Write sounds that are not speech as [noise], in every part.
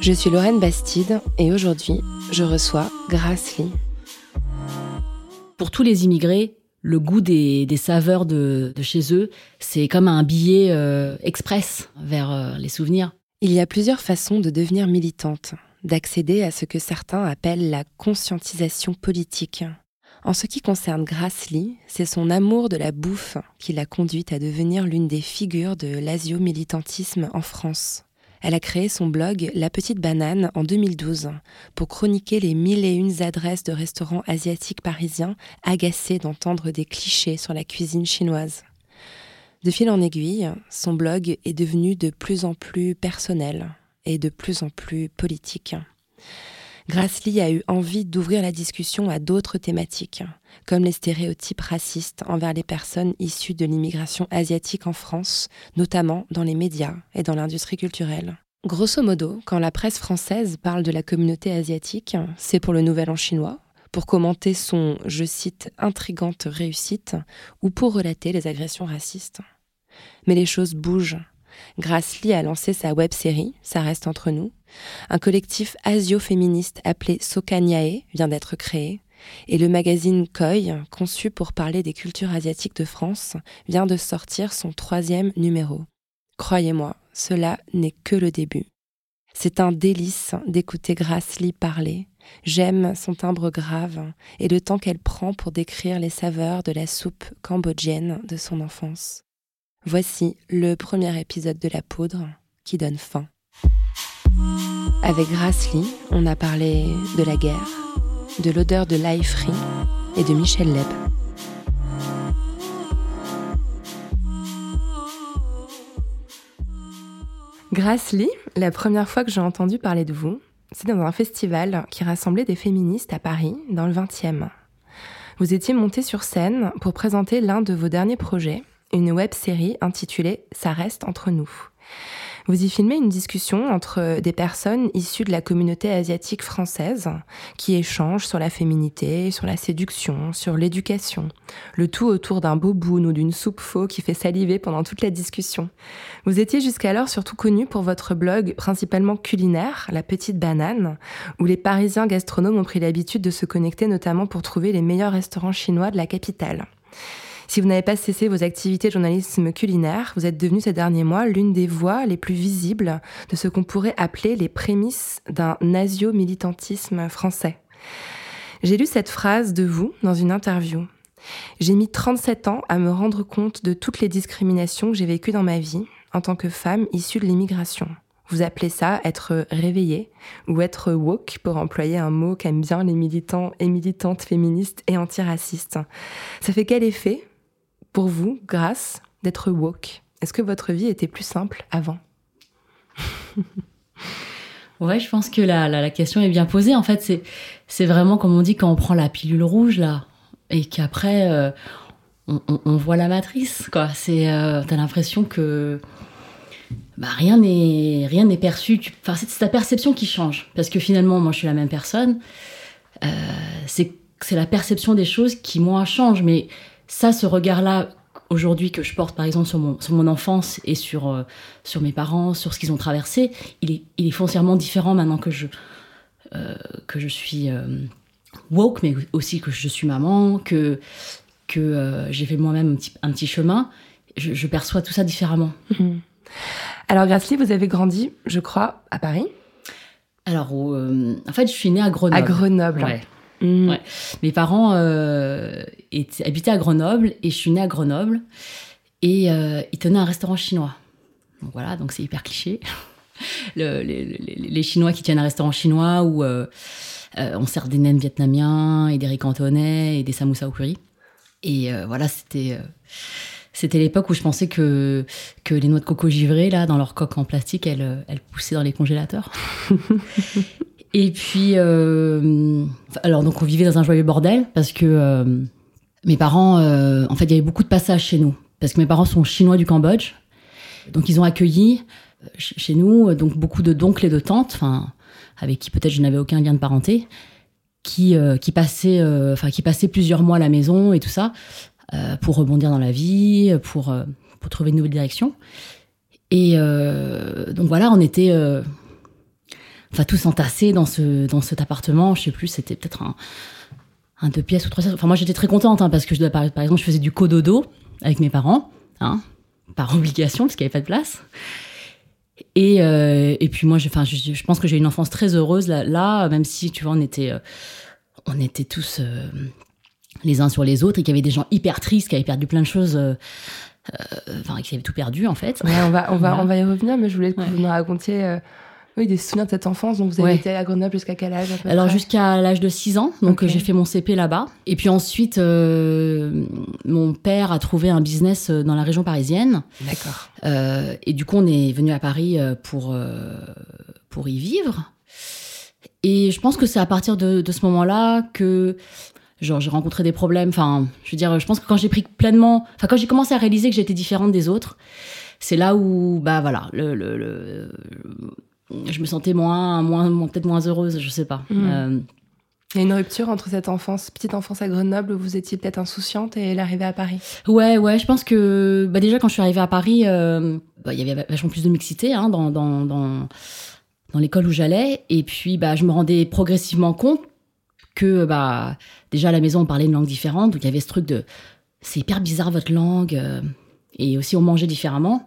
Je suis Lorraine Bastide et aujourd'hui, je reçois Grace Lee. Pour tous les immigrés, le goût des, des saveurs de, de chez eux, c'est comme un billet euh, express vers euh, les souvenirs. Il y a plusieurs façons de devenir militante, d'accéder à ce que certains appellent la conscientisation politique. En ce qui concerne Grace Lee, c'est son amour de la bouffe qui l'a conduite à devenir l'une des figures de l'asio-militantisme en France. Elle a créé son blog La Petite Banane en 2012 pour chroniquer les mille et une adresses de restaurants asiatiques parisiens agacés d'entendre des clichés sur la cuisine chinoise. De fil en aiguille, son blog est devenu de plus en plus personnel et de plus en plus politique. Grace Lee a eu envie d'ouvrir la discussion à d'autres thématiques, comme les stéréotypes racistes envers les personnes issues de l'immigration asiatique en France, notamment dans les médias et dans l'industrie culturelle. Grosso modo, quand la presse française parle de la communauté asiatique, c'est pour le Nouvel An chinois, pour commenter son, je cite, intrigante réussite, ou pour relater les agressions racistes. Mais les choses bougent. Grace Lee a lancé sa web-série, Ça reste entre nous. Un collectif asio-féministe appelé Sokanyae vient d'être créé. Et le magazine Koi, conçu pour parler des cultures asiatiques de France, vient de sortir son troisième numéro. Croyez-moi, cela n'est que le début. C'est un délice d'écouter Grace Lee parler. J'aime son timbre grave et le temps qu'elle prend pour décrire les saveurs de la soupe cambodgienne de son enfance. Voici le premier épisode de La Poudre qui donne faim. Avec Grace Lee, on a parlé de la guerre, de l'odeur de l'ail frit et de Michel Leb. Lee, la première fois que j'ai entendu parler de vous, c'est dans un festival qui rassemblait des féministes à Paris, dans le 20e. Vous étiez montée sur scène pour présenter l'un de vos derniers projets, une web série intitulée Ça reste entre nous. Vous y filmez une discussion entre des personnes issues de la communauté asiatique française qui échangent sur la féminité, sur la séduction, sur l'éducation. Le tout autour d'un boboon ou d'une soupe faux qui fait saliver pendant toute la discussion. Vous étiez jusqu'alors surtout connu pour votre blog principalement culinaire, La Petite Banane, où les Parisiens gastronomes ont pris l'habitude de se connecter notamment pour trouver les meilleurs restaurants chinois de la capitale. Si vous n'avez pas cessé vos activités de journalisme culinaire, vous êtes devenu ces derniers mois l'une des voix les plus visibles de ce qu'on pourrait appeler les prémices d'un nasio-militantisme français. J'ai lu cette phrase de vous dans une interview. J'ai mis 37 ans à me rendre compte de toutes les discriminations que j'ai vécues dans ma vie en tant que femme issue de l'immigration. Vous appelez ça être réveillée ou être woke pour employer un mot qu'aiment bien les militants et militantes féministes et antiracistes. Ça fait quel effet? Pour vous, grâce, d'être woke Est-ce que votre vie était plus simple avant [laughs] Ouais, je pense que la, la, question est bien posée. En fait, c'est vraiment comme on dit quand on prend la pilule rouge là et qu'après euh, on, on, voit la matrice. Quoi, c'est euh, t'as l'impression que bah, rien n'est rien n'est perçu. Enfin, c'est c'est ta perception qui change parce que finalement, moi, je suis la même personne. Euh, c'est c'est la perception des choses qui moi change, mais ça, ce regard-là aujourd'hui que je porte par exemple sur mon, sur mon enfance et sur, euh, sur mes parents, sur ce qu'ils ont traversé, il est, il est foncièrement différent maintenant que je, euh, que je suis euh, woke, mais aussi que je suis maman, que, que j'ai fait moi-même un petit, un petit chemin. Je, je perçois tout ça différemment. Mhm. Alors, Grassley, vous avez grandi, je crois, à Paris, Alors, euh, en fait, je suis née à Grenoble. à Grenoble. Ouais. Mm. Ouais. Mes parents euh, habitaient à Grenoble et je suis née à Grenoble et euh, ils tenaient un restaurant chinois. Donc voilà, donc c'est hyper cliché. [laughs] Le- les, Chinois qui tiennent un restaurant chinois où euh, on sert des nems vietnamiens et des riz cantonais et des samoussas au curry. Et voilà, c'était c'était l'époque où je pensais que que les noix de coco givrées là dans leur coque en plastique, elles elles poussaient dans les congélateurs. [laughs] Et puis, euh, alors donc on vivait dans un joyeux bordel parce que euh, mes parents, euh, en fait, il y avait beaucoup de passages chez nous parce que mes parents sont chinois du Cambodge, donc ils ont accueilli ch- chez nous donc beaucoup de d'oncles et de tantes, enfin avec qui peut-être je n'avais aucun lien de parenté, qui qui passaient, enfin qui passaient plusieurs mois à la maison et tout ça pour rebondir dans la vie, pour pour trouver une nouvelle direction. Et donc voilà, on était enfin tous entassés dans ce dans cet appartement je sais plus c'était peut-être un un deux pièces ou trois pièces enfin moi j'étais très contente hein, parce que je dois par, exemple je faisais du cododo avec mes parents hein, par obligation parce qu'il n'y avait pas de place et euh, et puis moi je enfin je, je pense que j'ai eu une enfance très heureuse là, là même si tu vois on était euh, on était tous euh, les uns sur les autres et qu'il y avait des gens hyper tristes qui avaient perdu plein de choses enfin qui avaient tout perdu en fait Ouais, on va, on va, Voilà. on va y revenir, mais je voulais que Ouais. vous nous racontiez oui, des souvenirs de cette enfance. Donc, vous avez Ouais. été à Grenoble jusqu'à quel âge à peu Alors jusqu'à l'âge de 6 ans, donc j'ai fait mon CP là-bas. Et puis ensuite, euh, mon père a trouvé un business euh, dans la région parisienne. D'accord. Euh, et du coup, on est venu à Paris pour, pour y vivre. Et je pense que c'est à partir de, de ce moment-là que genre j'ai rencontré des problèmes. Enfin, je veux dire, je pense que quand j'ai pris pleinement, enfin quand j'ai commencé à réaliser que j'étais différente des autres, c'est là où bah voilà, le, le, le- je me sentais moins, moins, moins- peut-être moins heureuse, je sais pas. Mm. Euh, Il y a une rupture entre cette enfance, petite enfance à Grenoble, où vous étiez peut-être insouciante, et l'arrivée à Paris. Ouais, ouais, je pense que bah déjà quand je suis arrivée à Paris, euh, bah, il y avait vachement plus de mixité hein, dans, dans, dans, dans l'école où j'allais. Et puis bah, je me rendais progressivement compte que bah, déjà à la maison on parlait une langue différente. Donc il y avait ce truc de c'est hyper bizarre votre langue. euh, et aussi on mangeait différemment.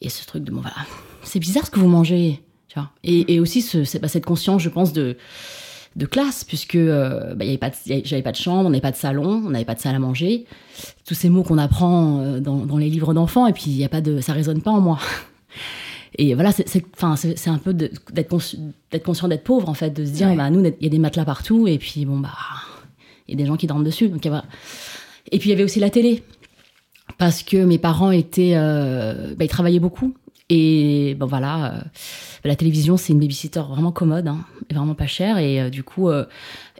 Et ce truc de bon voilà, c'est bizarre ce que vous mangez. Tu vois. Et, et aussi ce, bah, cette conscience, je pense, de de classe puisque euh, bah, j'avais pas de chambre, on n'avait pas de salon, on n'avait pas de salle à manger. Tous ces mots qu'on apprend euh, dans, dans les livres d'enfants et puis y a pas de ça résonne pas en moi. [laughs] Et voilà, c'est un peu d'être consci- d'être conscient d'être pauvre en fait, de se dire Ouais. bah nous il y a des matelas partout et puis bon bah il y a des gens qui dorment dessus donc voilà. Et puis il y avait aussi la télé parce que mes parents étaient euh, bah, ils travaillaient beaucoup et bon voilà euh, la télévision c'est une babysitter vraiment commode hein, et vraiment pas chère. Et euh, du coup euh,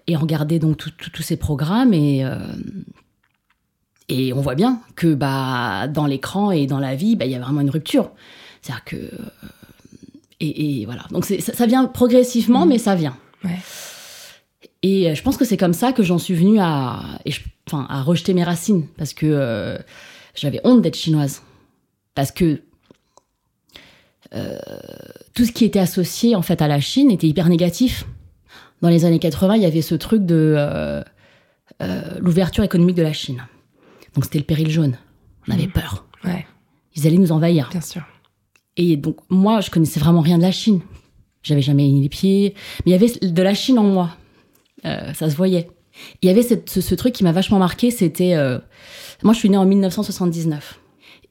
et on regardait donc tous ces programmes et et on voit bien que bah dans l'écran et dans la vie bah il y a vraiment une rupture. C'est à dire que et, et voilà. Donc ça, ça vient progressivement mais ça vient. Ouais. et je pense que c'est comme ça que j'en suis venue à, et je- à rejeter mes racines, parce que j'avais honte d'être chinoise. Parce que tout ce qui était associé en fait à la Chine était hyper négatif. Dans les années 80, il y avait ce truc de euh, euh, l'ouverture économique de la Chine. Donc c'était le péril jaune. On avait peur. Ouais, Ils allaient nous envahir. bien sûr. Et donc, moi, je connaissais vraiment rien de la Chine. J'avais jamais mis les pieds. Mais il y avait de la Chine en moi. Euh, ça se voyait. Il y avait cette- ce, ce truc qui m'a vachement marqué, c'était... euh, moi, je suis née en 1979.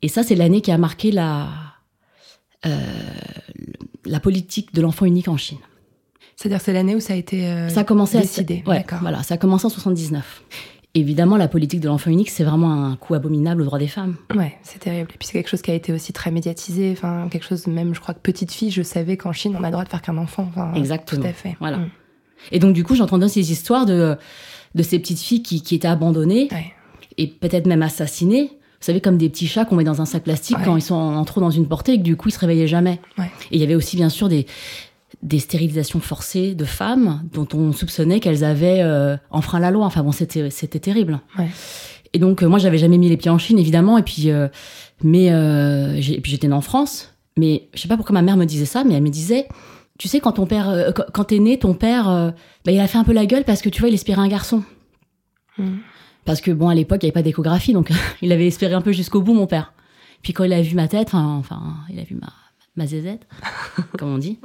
Et ça, c'est l'année qui a marqué la, euh, la politique de l'enfant unique en Chine. C'est-à-dire c'est l'année où ça a été euh, Ça a commencé décidé. à... Ouais, voilà, ça a commencé en 79. Évidemment, la politique de l'enfant unique, c'est vraiment un coup abominable aux droits des femmes. Ouais, c'est terrible. Et puis c'est quelque chose qui a été aussi très médiatisé. Enfin, quelque chose, même, je crois que petite fille, je savais qu'en Chine, on a le droit de faire qu'un enfant. Enfin, Exactement. Tout à fait. Voilà. Mm. Et donc, du coup, j'entendais ces histoires de, de ces petites filles qui, qui étaient abandonnées Ouais. et peut-être même assassinées. Savez, comme des petits chats qu'on met dans un sac plastique Ouais. quand ils sont en, en trop dans une portée et que du coup, ils se réveillaient jamais. Ouais. Et il y avait aussi, bien sûr, des, des stérilisations forcées de femmes dont on soupçonnait qu'elles avaient euh, enfreint la loi. Enfin bon, c'était c'était terrible. Ouais. Et donc, euh, moi, j'avais jamais mis les pieds en Chine, évidemment. Et puis, euh, mais euh, et puis j'étais née en France. Mais je sais pas pourquoi ma mère me disait ça, mais elle me disait, tu sais, quand ton père, quand, t'es né, ton père, bah, il a fait un peu la gueule parce que tu vois, il espérait un garçon. Mm. Parce que bon, à l'époque, il n'y avait pas d'échographie, donc [laughs] il avait espéré un peu jusqu'au bout, mon père. Puis quand il a vu ma tête, enfin, il a vu ma, ma zézette, [laughs] comme on dit,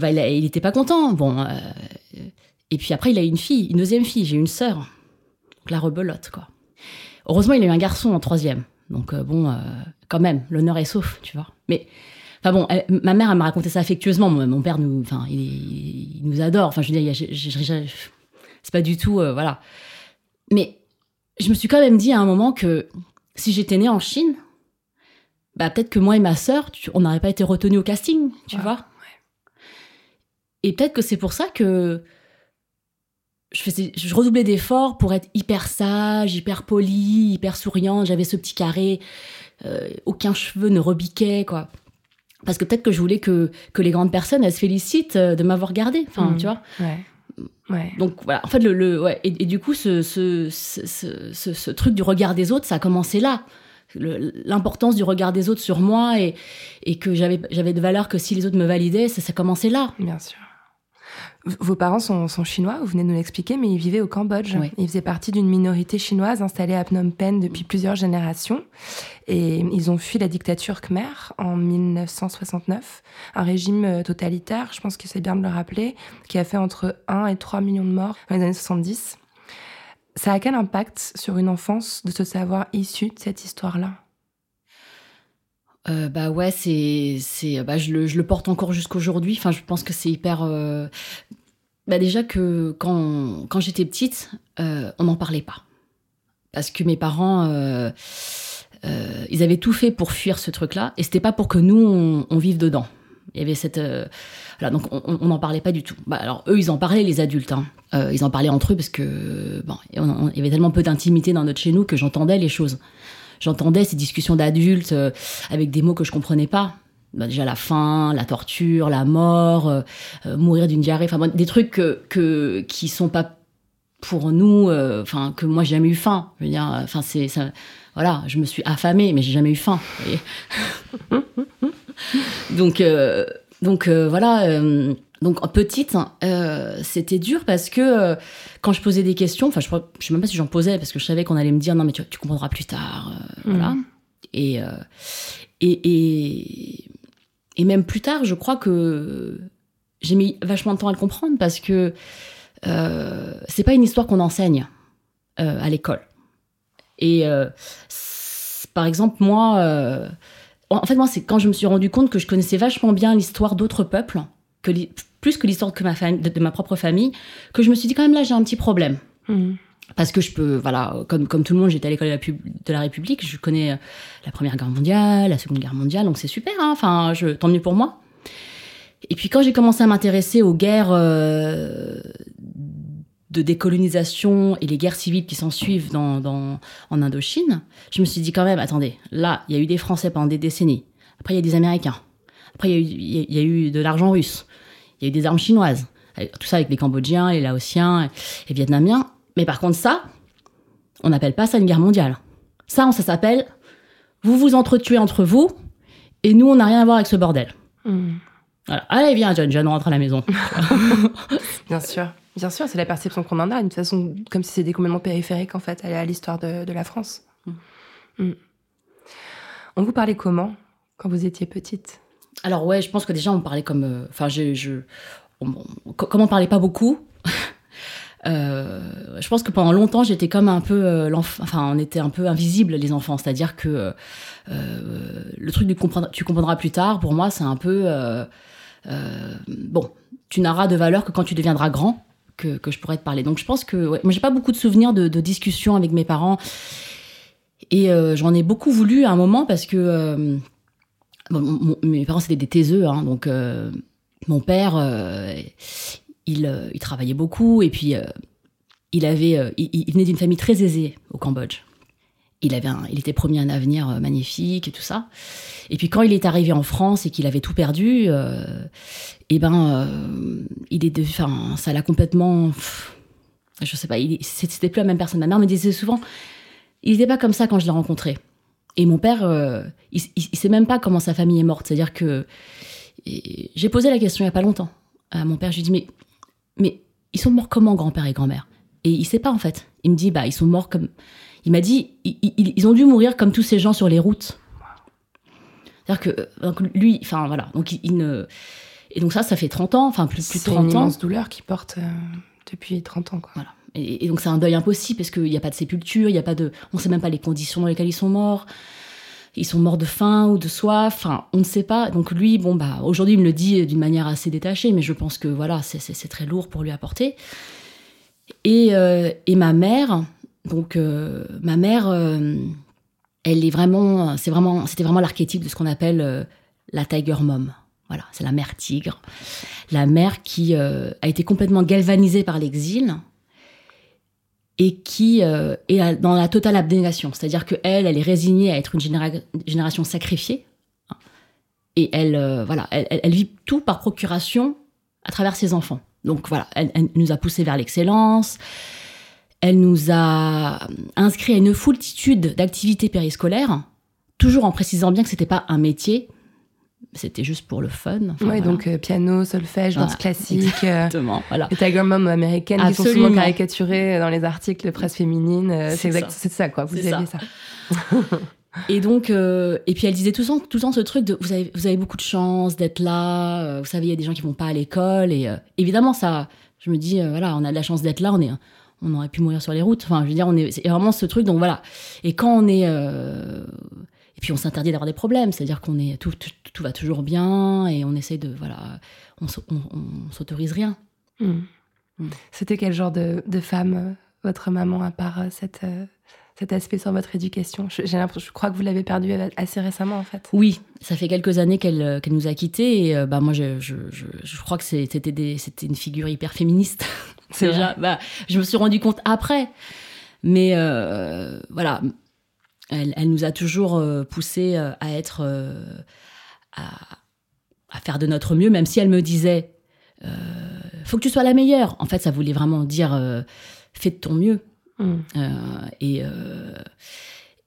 bah, il, a- il était pas content. Bon, euh, Et puis après, il a eu une fille, une deuxième fille. J'ai une sœur. Donc la rebelote, quoi. Heureusement, il a eu un garçon en troisième. Donc euh, bon, euh, quand même, l'honneur est sauf, tu vois. Mais Enfin bon, elle- ma mère, elle m'a raconté ça affectueusement. Mon, mon père nous, enfin, il, il nous adore. Enfin, je veux dire, c'est pas du tout, euh, voilà. Mais je me suis quand même dit à un moment que si j'étais née en Chine, bah peut-être que moi et ma sœur, on n'aurait pas été retenus au casting, tu vois. Et peut-être que c'est pour ça que je, faisais, je redoublais d'efforts pour être hyper sage, hyper poli, hyper souriante. J'avais ce petit carré, euh, aucun cheveu ne rebiquait, quoi. Parce que peut-être que je voulais que, que les grandes personnes, elles se félicitent euh, de m'avoir gardée, enfin, Mhm. tu vois. Ouais. Ouais. Donc voilà, en fait, le, le- ouais, et, et du coup, ce, ce, ce, ce- truc du regard des autres, ça a commencé là. L'importance du regard des autres sur moi et, et que j'avais j'avais de valeur que si les autres me validaient, ça, ça commençait là. Bien sûr. Vos parents sont, sont chinois, vous venez de nous l'expliquer, mais ils vivaient au Cambodge. Oui. Ils faisaient partie d'une minorité chinoise installée à Phnom Penh depuis plusieurs générations. Et ils ont fui la dictature khmer en 1969, un régime euh, totalitaire, je pense que c'est bien de le rappeler, qui a fait entre 1 et 3 millions de morts dans les années 70. Ça a quel impact sur une enfance de se savoir issue de cette histoire-là? Euh, bah ouais, c'est c'est bah je le je le porte encore jusqu'aujourd'hui. Enfin, je pense que c'est hyper. euh, Bah déjà que quand quand j'étais petite, euh, on n'en parlait pas parce que mes parents. euh, euh, ils avaient tout fait pour fuir ce truc-là, et c'était pas pour que nous on, on vive dedans. Il y avait cette, euh, voilà, donc on n'en parlait pas du tout. Bah alors eux, ils en parlaient les adultes, hein. Euh, ils en parlaient entre eux parce que bon, on- on- il y avait tellement peu d'intimité dans notre chez nous que j'entendais les choses. J'entendais ces discussions d'adultes euh, avec des mots que je comprenais pas. Bah, déjà la faim, la torture, la mort, euh, euh, mourir d'une diarrhée, enfin des trucs que, que qui sont pas pour nous, euh, enfin que moi j'ai jamais eu faim. Je veux dire, enfin c'est ça, voilà, je me suis affamée, mais j'ai jamais eu faim. vous voyez. [laughs] donc euh, donc euh, voilà. Donc petite, euh, c'était dur parce que euh, quand je posais des questions, enfin je, je sais même pas si j'en posais parce que je savais qu'on allait me dire non mais tu, tu comprendras plus tard, euh, voilà. Et, et et et même plus tard, je crois que j'ai mis vachement de temps à le comprendre parce que c'est pas une histoire qu'on enseigne à l'école. Et par exemple, moi, en fait, moi, c'est quand je me suis rendu compte que je connaissais vachement bien l'histoire d'autres peuples, que plus que l'histoire que ma famille, de, de ma propre famille, que je me suis dit quand même là, j'ai un petit problème. Mhm. Parce que je peux, voilà, comme, comme tout le monde, j'étais à l'école de de la République, je connais euh, la Première Guerre mondiale, la Seconde Guerre mondiale, donc c'est super, hein, enfin, je, tant mieux pour moi. Et puis quand j'ai commencé à m'intéresser aux guerres euh, de décolonisation et les guerres civiles qui s'en suivent dans, dans, en Indochine, je me suis dit quand même, attendez, là, il y a eu des Français pendant des décennies, après il y a des Américains, après il y a eu, il y a eu de l'argent russe, il y a eu des armes chinoises, avec- tout ça avec les Cambodgiens, les Laotiens, les Vietnamiens. Mais par contre, ça, on n'appelle pas ça une guerre mondiale. Ça, on- ça s'appelle vous vous entretuez entre vous et nous, on n'a rien à voir avec ce bordel. Voilà. Allez, viens, John, John, rentre à la maison. [laughs] Bien sûr, bien sûr, c'est la perception qu'on en a, d'une façon comme si c'était complètement périphérique en fait à l'histoire de, de la France. Mm. On vous parlait comment quand vous étiez petite? Alors ouais, je pense que déjà on parlait comme, euh, enfin je, je on- on- co- comme on parlait pas beaucoup. [laughs] euh, je pense que pendant longtemps j'étais comme un peu euh, l'enf- enfin on était un peu invisibles les enfants, c'est-à-dire que le truc du comprendre, tu comprendras plus tard, pour moi c'est un peu bon, tu n'auras de valeur que quand tu deviendras grand. Que, que je pourrais te parler. Donc je pense que ouais, moi j'ai pas beaucoup de souvenirs de, de discussions avec mes parents et j'en ai beaucoup voulu à un moment parce que Mes parents c'était des taiseux, hein, donc euh, mon père, euh, il, euh, il travaillait beaucoup et puis il avait, venait d'une famille très aisée au Cambodge. Il avait, il était promis un avenir magnifique et tout ça. Et puis quand il est arrivé en France et qu'il avait tout perdu, et ben, il est devenu, enfin, ça l'a complètement, pff, je sais pas, c'était plus la même personne. Ma mère me disait souvent, il n'était pas comme ça quand je l'ai rencontré. Et mon père, euh, il, il sait même pas comment sa famille est morte. C'est-à-dire que j'ai posé la question il y a pas longtemps à mon père. Je lui ai dit mais mais ils sont morts comment grand-père et grand-mère? Et il sait pas en fait. Il me dit bah ils sont morts comme. Il m'a dit ils, ils- ils ont dû mourir comme tous ces gens sur les routes. C'est-à-dire que euh, donc lui, enfin voilà, donc il, il ne et donc ça, ça fait 30 ans, enfin plus, plus de C'est une 30 ans. immense douleur qui porte euh, depuis 30 ans, quoi. Voilà. Et, donc c'est un deuil impossible parce qu'il n'y a pas de sépulture, il y a pas de, on sait même pas les conditions dans lesquelles ils sont morts. Ils sont morts de faim ou de soif, enfin, on ne sait pas. Donc lui, bon bah, aujourd'hui, il me le dit d'une manière assez détachée, mais je pense que voilà, c'est- très lourd pour lui apporter. Et, euh, et ma mère, donc euh, ma mère, euh, elle est vraiment, c'est vraiment, c'était vraiment l'archétype de ce qu'on appelle la tiger mom. Voilà, c'est la mère tigre, la mère qui a été complètement galvanisée par l'exil et qui euh, est dans la totale abnégation. C'est-à-dire que elle, est résignée à être une généra- génération sacrifiée. hein. Et elle, euh, voilà, elle, vit tout par procuration à travers ses enfants. Donc voilà, elle, nous a poussés vers l'excellence. Elle nous a inscrits à une foultitude d'activités périscolaires, toujours en précisant bien que c'était pas un métier, c'était juste pour le fun. Enfin, voilà. donc euh, piano, solfège, danse Voilà, classique. [laughs] euh, Exactement, voilà. les Tiger Mom américaines qui sont Absolument. souvent caricaturées dans les articles presse féminine. euh, C'est exact, ça. ça, quoi. Vous aviez ça. ça. Et donc, euh, et puis elle disait tout le temps, tout le temps ce truc de vous avez, vous avez beaucoup de chance d'être là. vous savez, il y a des gens qui vont pas à l'école. Et évidemment, ça, je me dis, voilà, on a de la chance d'être là. On est, on aurait pu mourir sur les routes. Enfin, je veux dire, on est, c'est vraiment ce truc. Donc voilà. Et quand on est, puis on s'interdit d'avoir des problèmes. C'est-à-dire qu'on est, tout, tout, tout va toujours bien et on essaie de, voilà, on, s- on, on s'autorise rien. Hmm. Mm. C'était quel genre de, de femme, euh, votre maman, à part euh, cette, euh, cet aspect sur votre éducation? Je, j'ai l'impression- je crois que vous l'avez perdue assez récemment, en fait. Oui, ça fait quelques années qu'elle nous a quittés et euh, bah moi je, je, je, crois que c'était une figure hyper féministe. [laughs] Déjà, bah, je me suis rendu compte après, mais euh, voilà, elle, elle nous a toujours euh, poussé euh, à être euh, à, à faire de notre mieux, même si elle me disait euh, faut que tu sois la meilleure. En fait, ça voulait vraiment dire euh, fais de ton mieux. Euh, et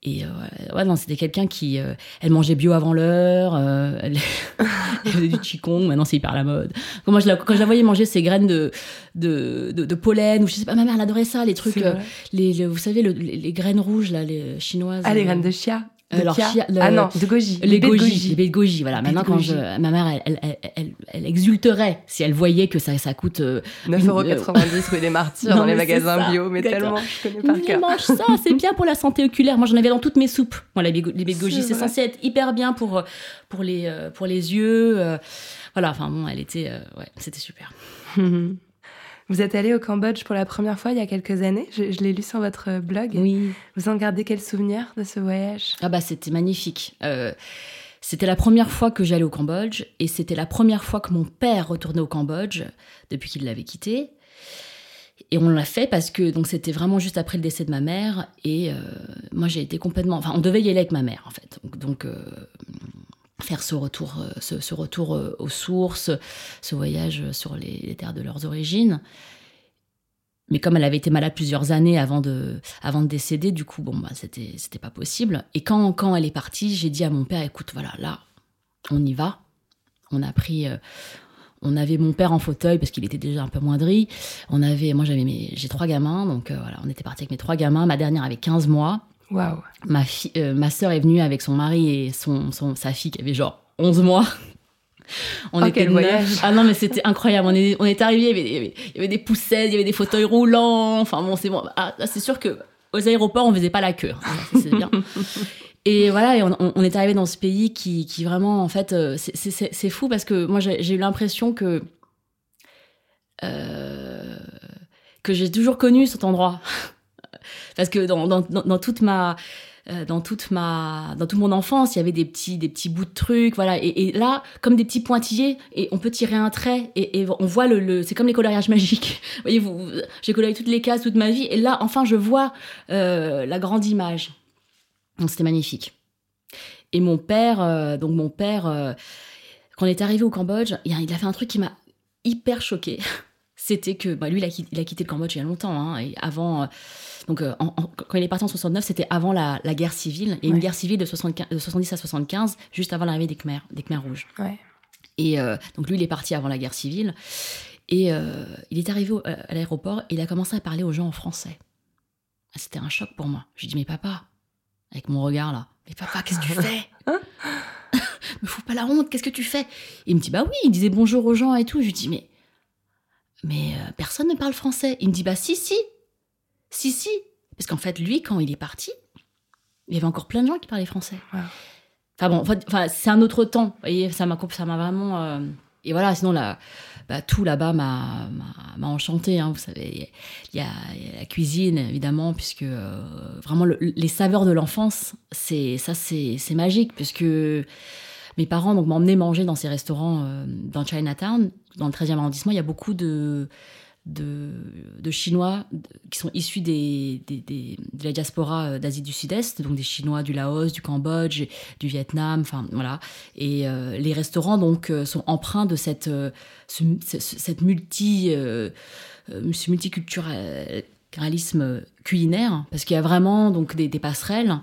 et euh, ouais, non, c'était quelqu'un qui. euh, elle mangeait bio avant l'heure, euh, elle, [laughs] elle faisait du qigong, maintenant c'est hyper la mode. Quand, moi, je la, quand je la voyais manger ses graines de, de, de, de pollen, ou je sais pas, ma mère, elle adorait ça, les trucs. Euh, les, le- vous savez, le- les, les graines rouges, là, les chinoises. Ah, les euh, graines de chia alors, Ah non, de goji. les goji, les de goji, voilà. Maintenant, quand je, ma mère, elle, elle, elle, exulterait si elle voyait que ça, ça coûte. euh, 9,90€ rue des Martyrs Non, dans les magasins ça. bio, mais tellement, je connais par Mais cœur. mange ça, c'est bien pour la santé oculaire. Moi, j'en avais dans toutes mes soupes. Moi, les, de goji, C'est censé être hyper bien pour, euh, pour, les, euh, pour les yeux. euh, voilà, enfin bon, elle était. euh, ouais, c'était super. [laughs] Vous êtes allé au Cambodge pour la première fois il y a quelques années. Je, je l'ai lu sur votre blog. Oui. Vous en gardez quel souvenir de ce voyage? Ah bah, c'était magnifique. Euh, c'était la première fois que j'allais au Cambodge et c'était la première fois que mon père retournait au Cambodge depuis qu'il l'avait quitté. Et on l'a fait parce que donc c'était vraiment juste après le décès de ma mère et euh, moi j'ai été complètement enfin on devait y aller avec ma mère en fait donc, donc, euh, faire ce retour euh, ce, retour euh, aux sources ce voyage sur les, terres de leurs origines mais comme elle avait été malade plusieurs années avant de avant de décéder du coup bon bah c'était c'était pas possible et quand quand elle est partie j'ai dit à mon père écoute voilà là on y va on a pris euh, on avait mon père en fauteuil parce qu'il était déjà un peu moindri. On avait, moi j'avais mes, j'ai trois gamins, donc euh, voilà, on était parti avec mes trois gamins. Ma dernière avait 15 mois. Waouh Ma euh, ma sœur est venue avec son mari et son, son sa fille qui avait genre 11 mois. [laughs] On Oh, était quel voyage. Ah non mais c'était incroyable. On est, on est arrivé, il y avait, il il y avait des poussettes, il y avait des fauteuils roulants. Enfin bon, c'est bon. Ah, c'est sûr que aux aéroports on faisait pas la queue. hein. C'est bien. [laughs] Et voilà, et on, on- est arrivé dans ce pays qui, qui vraiment, en fait, euh, c'est- fou parce que moi, j'ai j'ai eu l'impression que euh, que j'ai toujours connu cet endroit, parce que dans, dans, toute ma euh, dans toute ma dans toute mon enfance il y avait des petits des petits bouts de trucs voilà et, là comme des petits pointillés et on peut tirer un trait et, on voit le, le c'est comme les coloriages magiques [laughs] vous voyez j'ai coloré toutes les cases toute ma vie et là enfin je vois euh, la grande image c'était magnifique. Et mon père, euh, donc mon père, euh, quand on est arrivé au Cambodge, il a, fait un truc qui m'a hyper choqué. [laughs] C'était que bah, lui, il a, quitté, le Cambodge il y a longtemps. hein, et avant, euh, donc euh, en- en- quand il est parti en 69, c'était avant la, la guerre civile. Et Ouais. une guerre civile de, 75 de 70 à 75, juste avant l'arrivée des Khmers, des Khmers rouges. Ouais. Et euh, donc lui, il est parti avant la guerre civile. Et euh, il est arrivé au- à l'aéroport et il a commencé à parler aux gens en français. Ah, C'était un choc pour moi. Je lui dis, mais papa, avec mon regard là, mais papa, qu'est-ce que tu [laughs] fais? [laughs] Me fous pas la honte, qu'est-ce que tu fais Il me dit, bah oui, il disait bonjour aux gens et tout. Je lui dis, mais mais euh, personne ne parle français. Il me dit, bah si, si, si, si. Parce qu'en fait, lui, quand il est parti, il y avait encore plein de gens qui parlaient français. Wow. Enfin bon, enfin, c'est un autre temps. Vous voyez, ça m'a, vraiment. euh, Et voilà, sinon là, bah, tout là-bas m'a, enchanté. Hein, vous savez, il y, a, il y a la cuisine évidemment, puisque euh, vraiment le- les saveurs de l'enfance, c'est ça, c'est, magique, puisque mes parents m'emmenaient manger dans ces restaurants euh, dans Chinatown, dans le 13e arrondissement. Il y a beaucoup de de, Chinois qui sont issus des, des, de la diaspora euh, d'Asie du Sud-Est, donc des Chinois du Laos, du Cambodge, du Vietnam, enfin voilà. Et euh, les restaurants donc euh, sont empreints de cette, ce- ce- cette multi, multiculturalisme culinaire, parce qu'il y a vraiment donc des, des passerelles.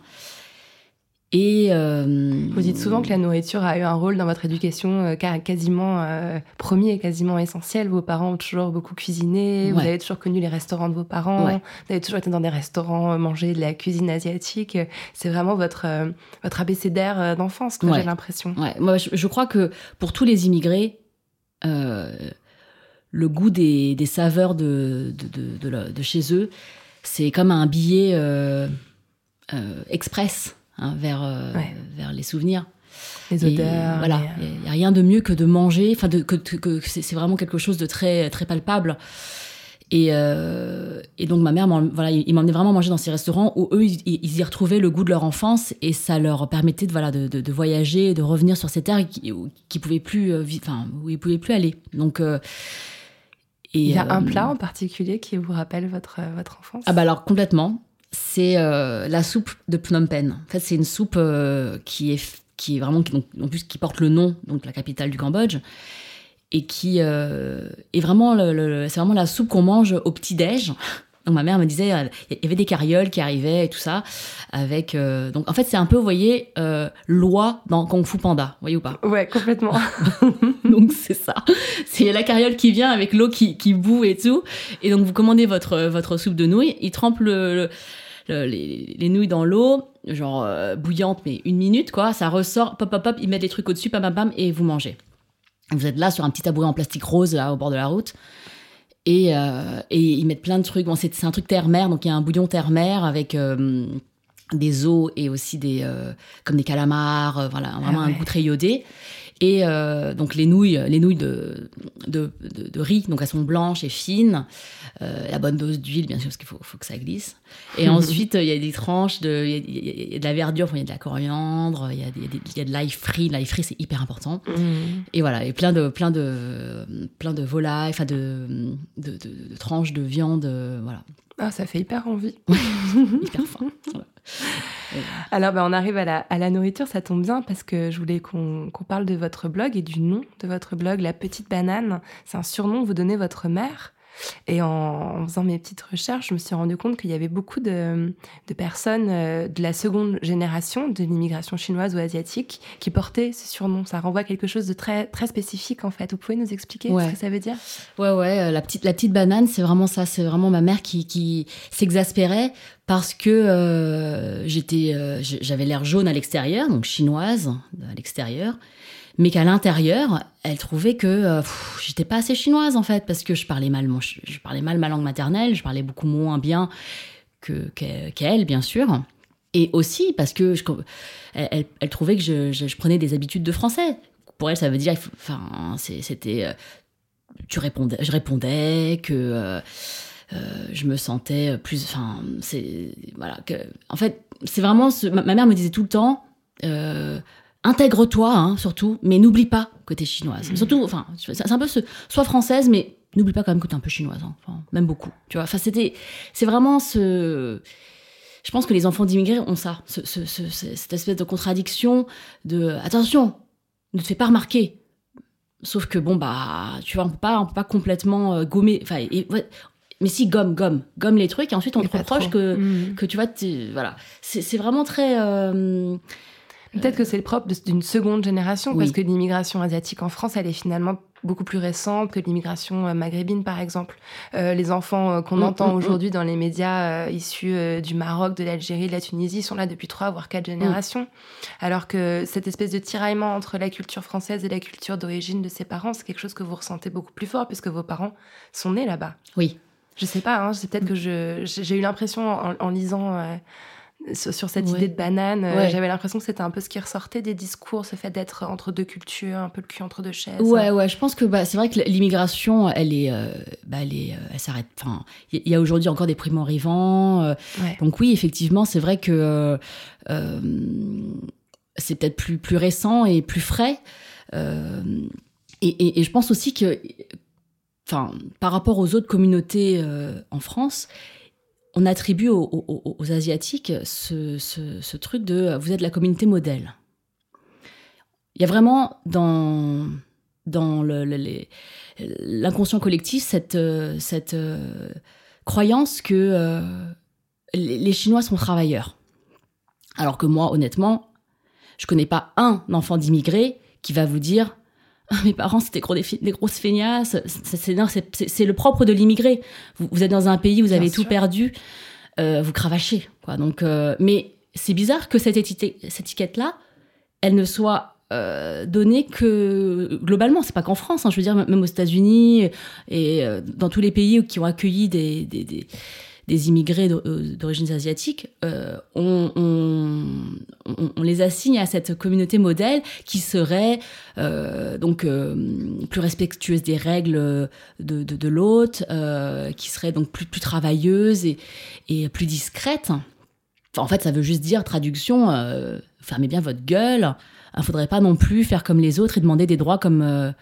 Et euh, Vous dites souvent que la nourriture a eu un rôle dans votre éducation euh, quasiment euh, premier et quasiment essentiel. Vos parents ont toujours beaucoup cuisiné, vous avez toujours connu les restaurants de vos parents, Ouais. vous avez toujours été dans des restaurants, euh, manger de la cuisine asiatique. C'est vraiment votre, euh, votre abécédaire d'enfance, que Ouais. j'ai l'impression. Moi, je, je crois que pour tous les immigrés, le goût des, des saveurs de, de, de, de la- de chez eux, c'est comme un billet express hein, vers, euh, Ouais. vers les souvenirs. Les Et odeurs. voilà, euh, il n'y a rien de mieux que de manger, enfin, de, que, que, que c'est vraiment quelque chose de très, très palpable. Et, euh, et donc ma mère, m'en- voilà, ils m'emmenaient vraiment manger dans ces restaurants où eux, ils, ils y retrouvaient le goût de leur enfance et ça leur permettait de, voilà, de, de, de voyager, de revenir sur ces terres qui, qui pouvaient plus, enfin, où ils pouvaient plus aller. Donc, euh, et, Il y a euh, un plat en particulier qui vous rappelle votre, votre enfance? Ah bah alors complètement. C'est euh, la soupe de Phnom Penh. En fait, c'est une soupe euh, qui est qui est vraiment qui, donc, en plus qui porte le nom donc la capitale du Cambodge et qui euh, est vraiment le, le- c'est vraiment la soupe qu'on mange au petit déj. [laughs] Donc ma mère me disait il y avait des carrioles qui arrivaient et tout ça avec donc en fait c'est un peu vous voyez loi dans Kung Fu Panda, voyez ou pas? Ouais, complètement. [laughs] donc c'est ça. C'est la carriole qui vient avec l'eau qui, qui bout et tout. Et donc vous commandez votre, votre soupe de nouilles. Ils trempent le, le- le- les, les nouilles dans l'eau, genre euh, bouillante, mais une minute quoi. Ça ressort, pop pop pop, ils mettent les trucs au-dessus, pam pam pam, et vous mangez. Vous êtes là sur un petit tabouret en plastique rose là au bord de la route. Et, euh, et ils mettent plein de trucs. Bon, c'est un truc terre-mer, donc il y a un bouillon terre-mer avec euh, des os et aussi des comme des calamars, voilà, vraiment ouais. un goût très iodé. Et euh, donc les nouilles, les nouilles de, de, de, de riz, donc elles sont blanches et fines. Euh, la bonne dose d'huile, bien sûr, parce qu'il faut, faut que ça glisse. Et ensuite, il y a des tranches, de, il y a- y, y de la verdure, il y a de la coriandre, il y a, y de l'ail frit. L'ail frit, c'est hyper important. Mm. Et voilà, et plein de, plein de, plein de volailles, enfin de, de, de- de tranches de viande, voilà, Ah, ça fait hyper envie. [laughs] hyper. Voilà. [laughs] Alors, ben, on arrive à la, à la nourriture, ça tombe bien parce que je voulais qu'on qu'on parle de votre blog et du nom de votre blog, La Petite Banane. C'est un surnom que vous donnez votre mère. Et en, en faisant mes petites recherches, je me suis rendu compte qu'il y avait beaucoup de, de personnes euh, de la seconde génération de l'immigration chinoise ou asiatique qui portaient ce surnom. Ça renvoie à quelque chose de très, très spécifique en fait. Vous pouvez nous expliquer Ouais. ce que ça veut dire? Ouais, ouais, euh, la petite, la petite banane, c'est vraiment ça. C'est vraiment ma mère qui, qui s'exaspérait parce que euh, j'étais, euh, j'avais l'air jaune à l'extérieur, donc chinoise à l'extérieur, mais qu'à l'intérieur, elle trouvait que euh, j'étais pas assez chinoise en fait, parce que je parlais mal, mon, je, parlais mal ma langue maternelle, je parlais beaucoup moins bien que qu'elle, bien sûr. Et aussi parce que elle, elle- trouvait que je, je- prenais des habitudes de français. Pour elle, ça veut dire, enfin, c'était euh, tu répondais, je répondais, que euh, je me sentais plus. Enfin, c'est. Voilà. En fait, c'est vraiment. Ma, mère me disait tout le temps intègre-toi, hein, surtout, mais n'oublie pas que t'es chinoise. Surtout, enfin, c'est un peu ce. Sois française, mais n'oublie pas quand même que t'es un peu chinoise. hein. Enfin, même beaucoup. Tu vois. Enfin, c'était. C'est vraiment ce. Je pense que les enfants d'immigrés ont ça, ce- ce- ce- ce- cette espèce de contradiction de attention, ne te fais pas remarquer. Sauf que bon bah tu vois on peut pas on peut pas complètement euh, gommer enfin et- ouais, mais si gomme gomme gomme les trucs et ensuite on Mais te reproche que Mm. que tu vois voilà c'est c'est vraiment très euh, Peut-être que c'est le propre d'une seconde génération, Oui. parce que l'immigration asiatique en France, elle est finalement beaucoup plus récente que l'immigration euh, maghrébine, par exemple. Euh, les enfants euh, qu'on Mm, entend mm, aujourd'hui dans les médias euh, issus euh, du Maroc, de l'Algérie, de la Tunisie, sont là depuis trois voire quatre générations. Alors que cette espèce de tiraillement entre la culture française et la culture d'origine de ses parents, c'est quelque chose que vous ressentez beaucoup plus fort, puisque vos parents sont nés là-bas. Oui. Je sais pas, hein, c'est peut-être que j'ai eu l'impression en, en lisant sur, cette Ouais. idée de banane, euh, Ouais. j'avais l'impression que c'était un peu ce qui ressortait des discours, ce fait d'être entre deux cultures, un peu le cul entre deux chaises. Ouais, ouais, je pense que bah, c'est vrai que l'immigration, elle est, euh, bah, elle est, euh, elle s'arrête. Enfin, il y, y a aujourd'hui encore des primo-arrivants. euh, Ouais. donc oui, effectivement, c'est vrai que c'est peut-être plus plus récent et plus frais. Et, et- et je pense aussi que, enfin, par rapport aux autres communautés en France, on attribue aux, asiatiques ce, truc de vous êtes la communauté modèle. Il y a vraiment dans l'inconscient collectif cette euh, croyance que euh, les Chinois sont travailleurs. Alors que moi, honnêtement, je connais pas un enfant d'immigré qui va vous dire [laughs] mes parents c'était gros, des, grosses feignasses. C'est- le propre de l'immigré. Vous, vous êtes dans un pays, vous Bien avez sûr. tout perdu, euh, vous cravachez. Quoi. Donc, euh, mais c'est bizarre que cette, étiquette- cette étiquette-là, elle ne soit euh, donnée que globalement. C'est pas qu'en France. hein, je veux dire, même aux États-Unis et dans tous les pays qui ont accueilli des, des, des- des immigrés euh, d'origine asiatique, euh, on, les assigne à cette communauté modèle qui serait euh, donc plus respectueuse des règles de, de, l'hôte, qui serait donc plus, travailleuse et, et plus discrète. En fait, ça veut juste dire, traduction, fermez bien votre gueule. Il ne faudrait pas non plus faire comme les autres et demander des droits comme,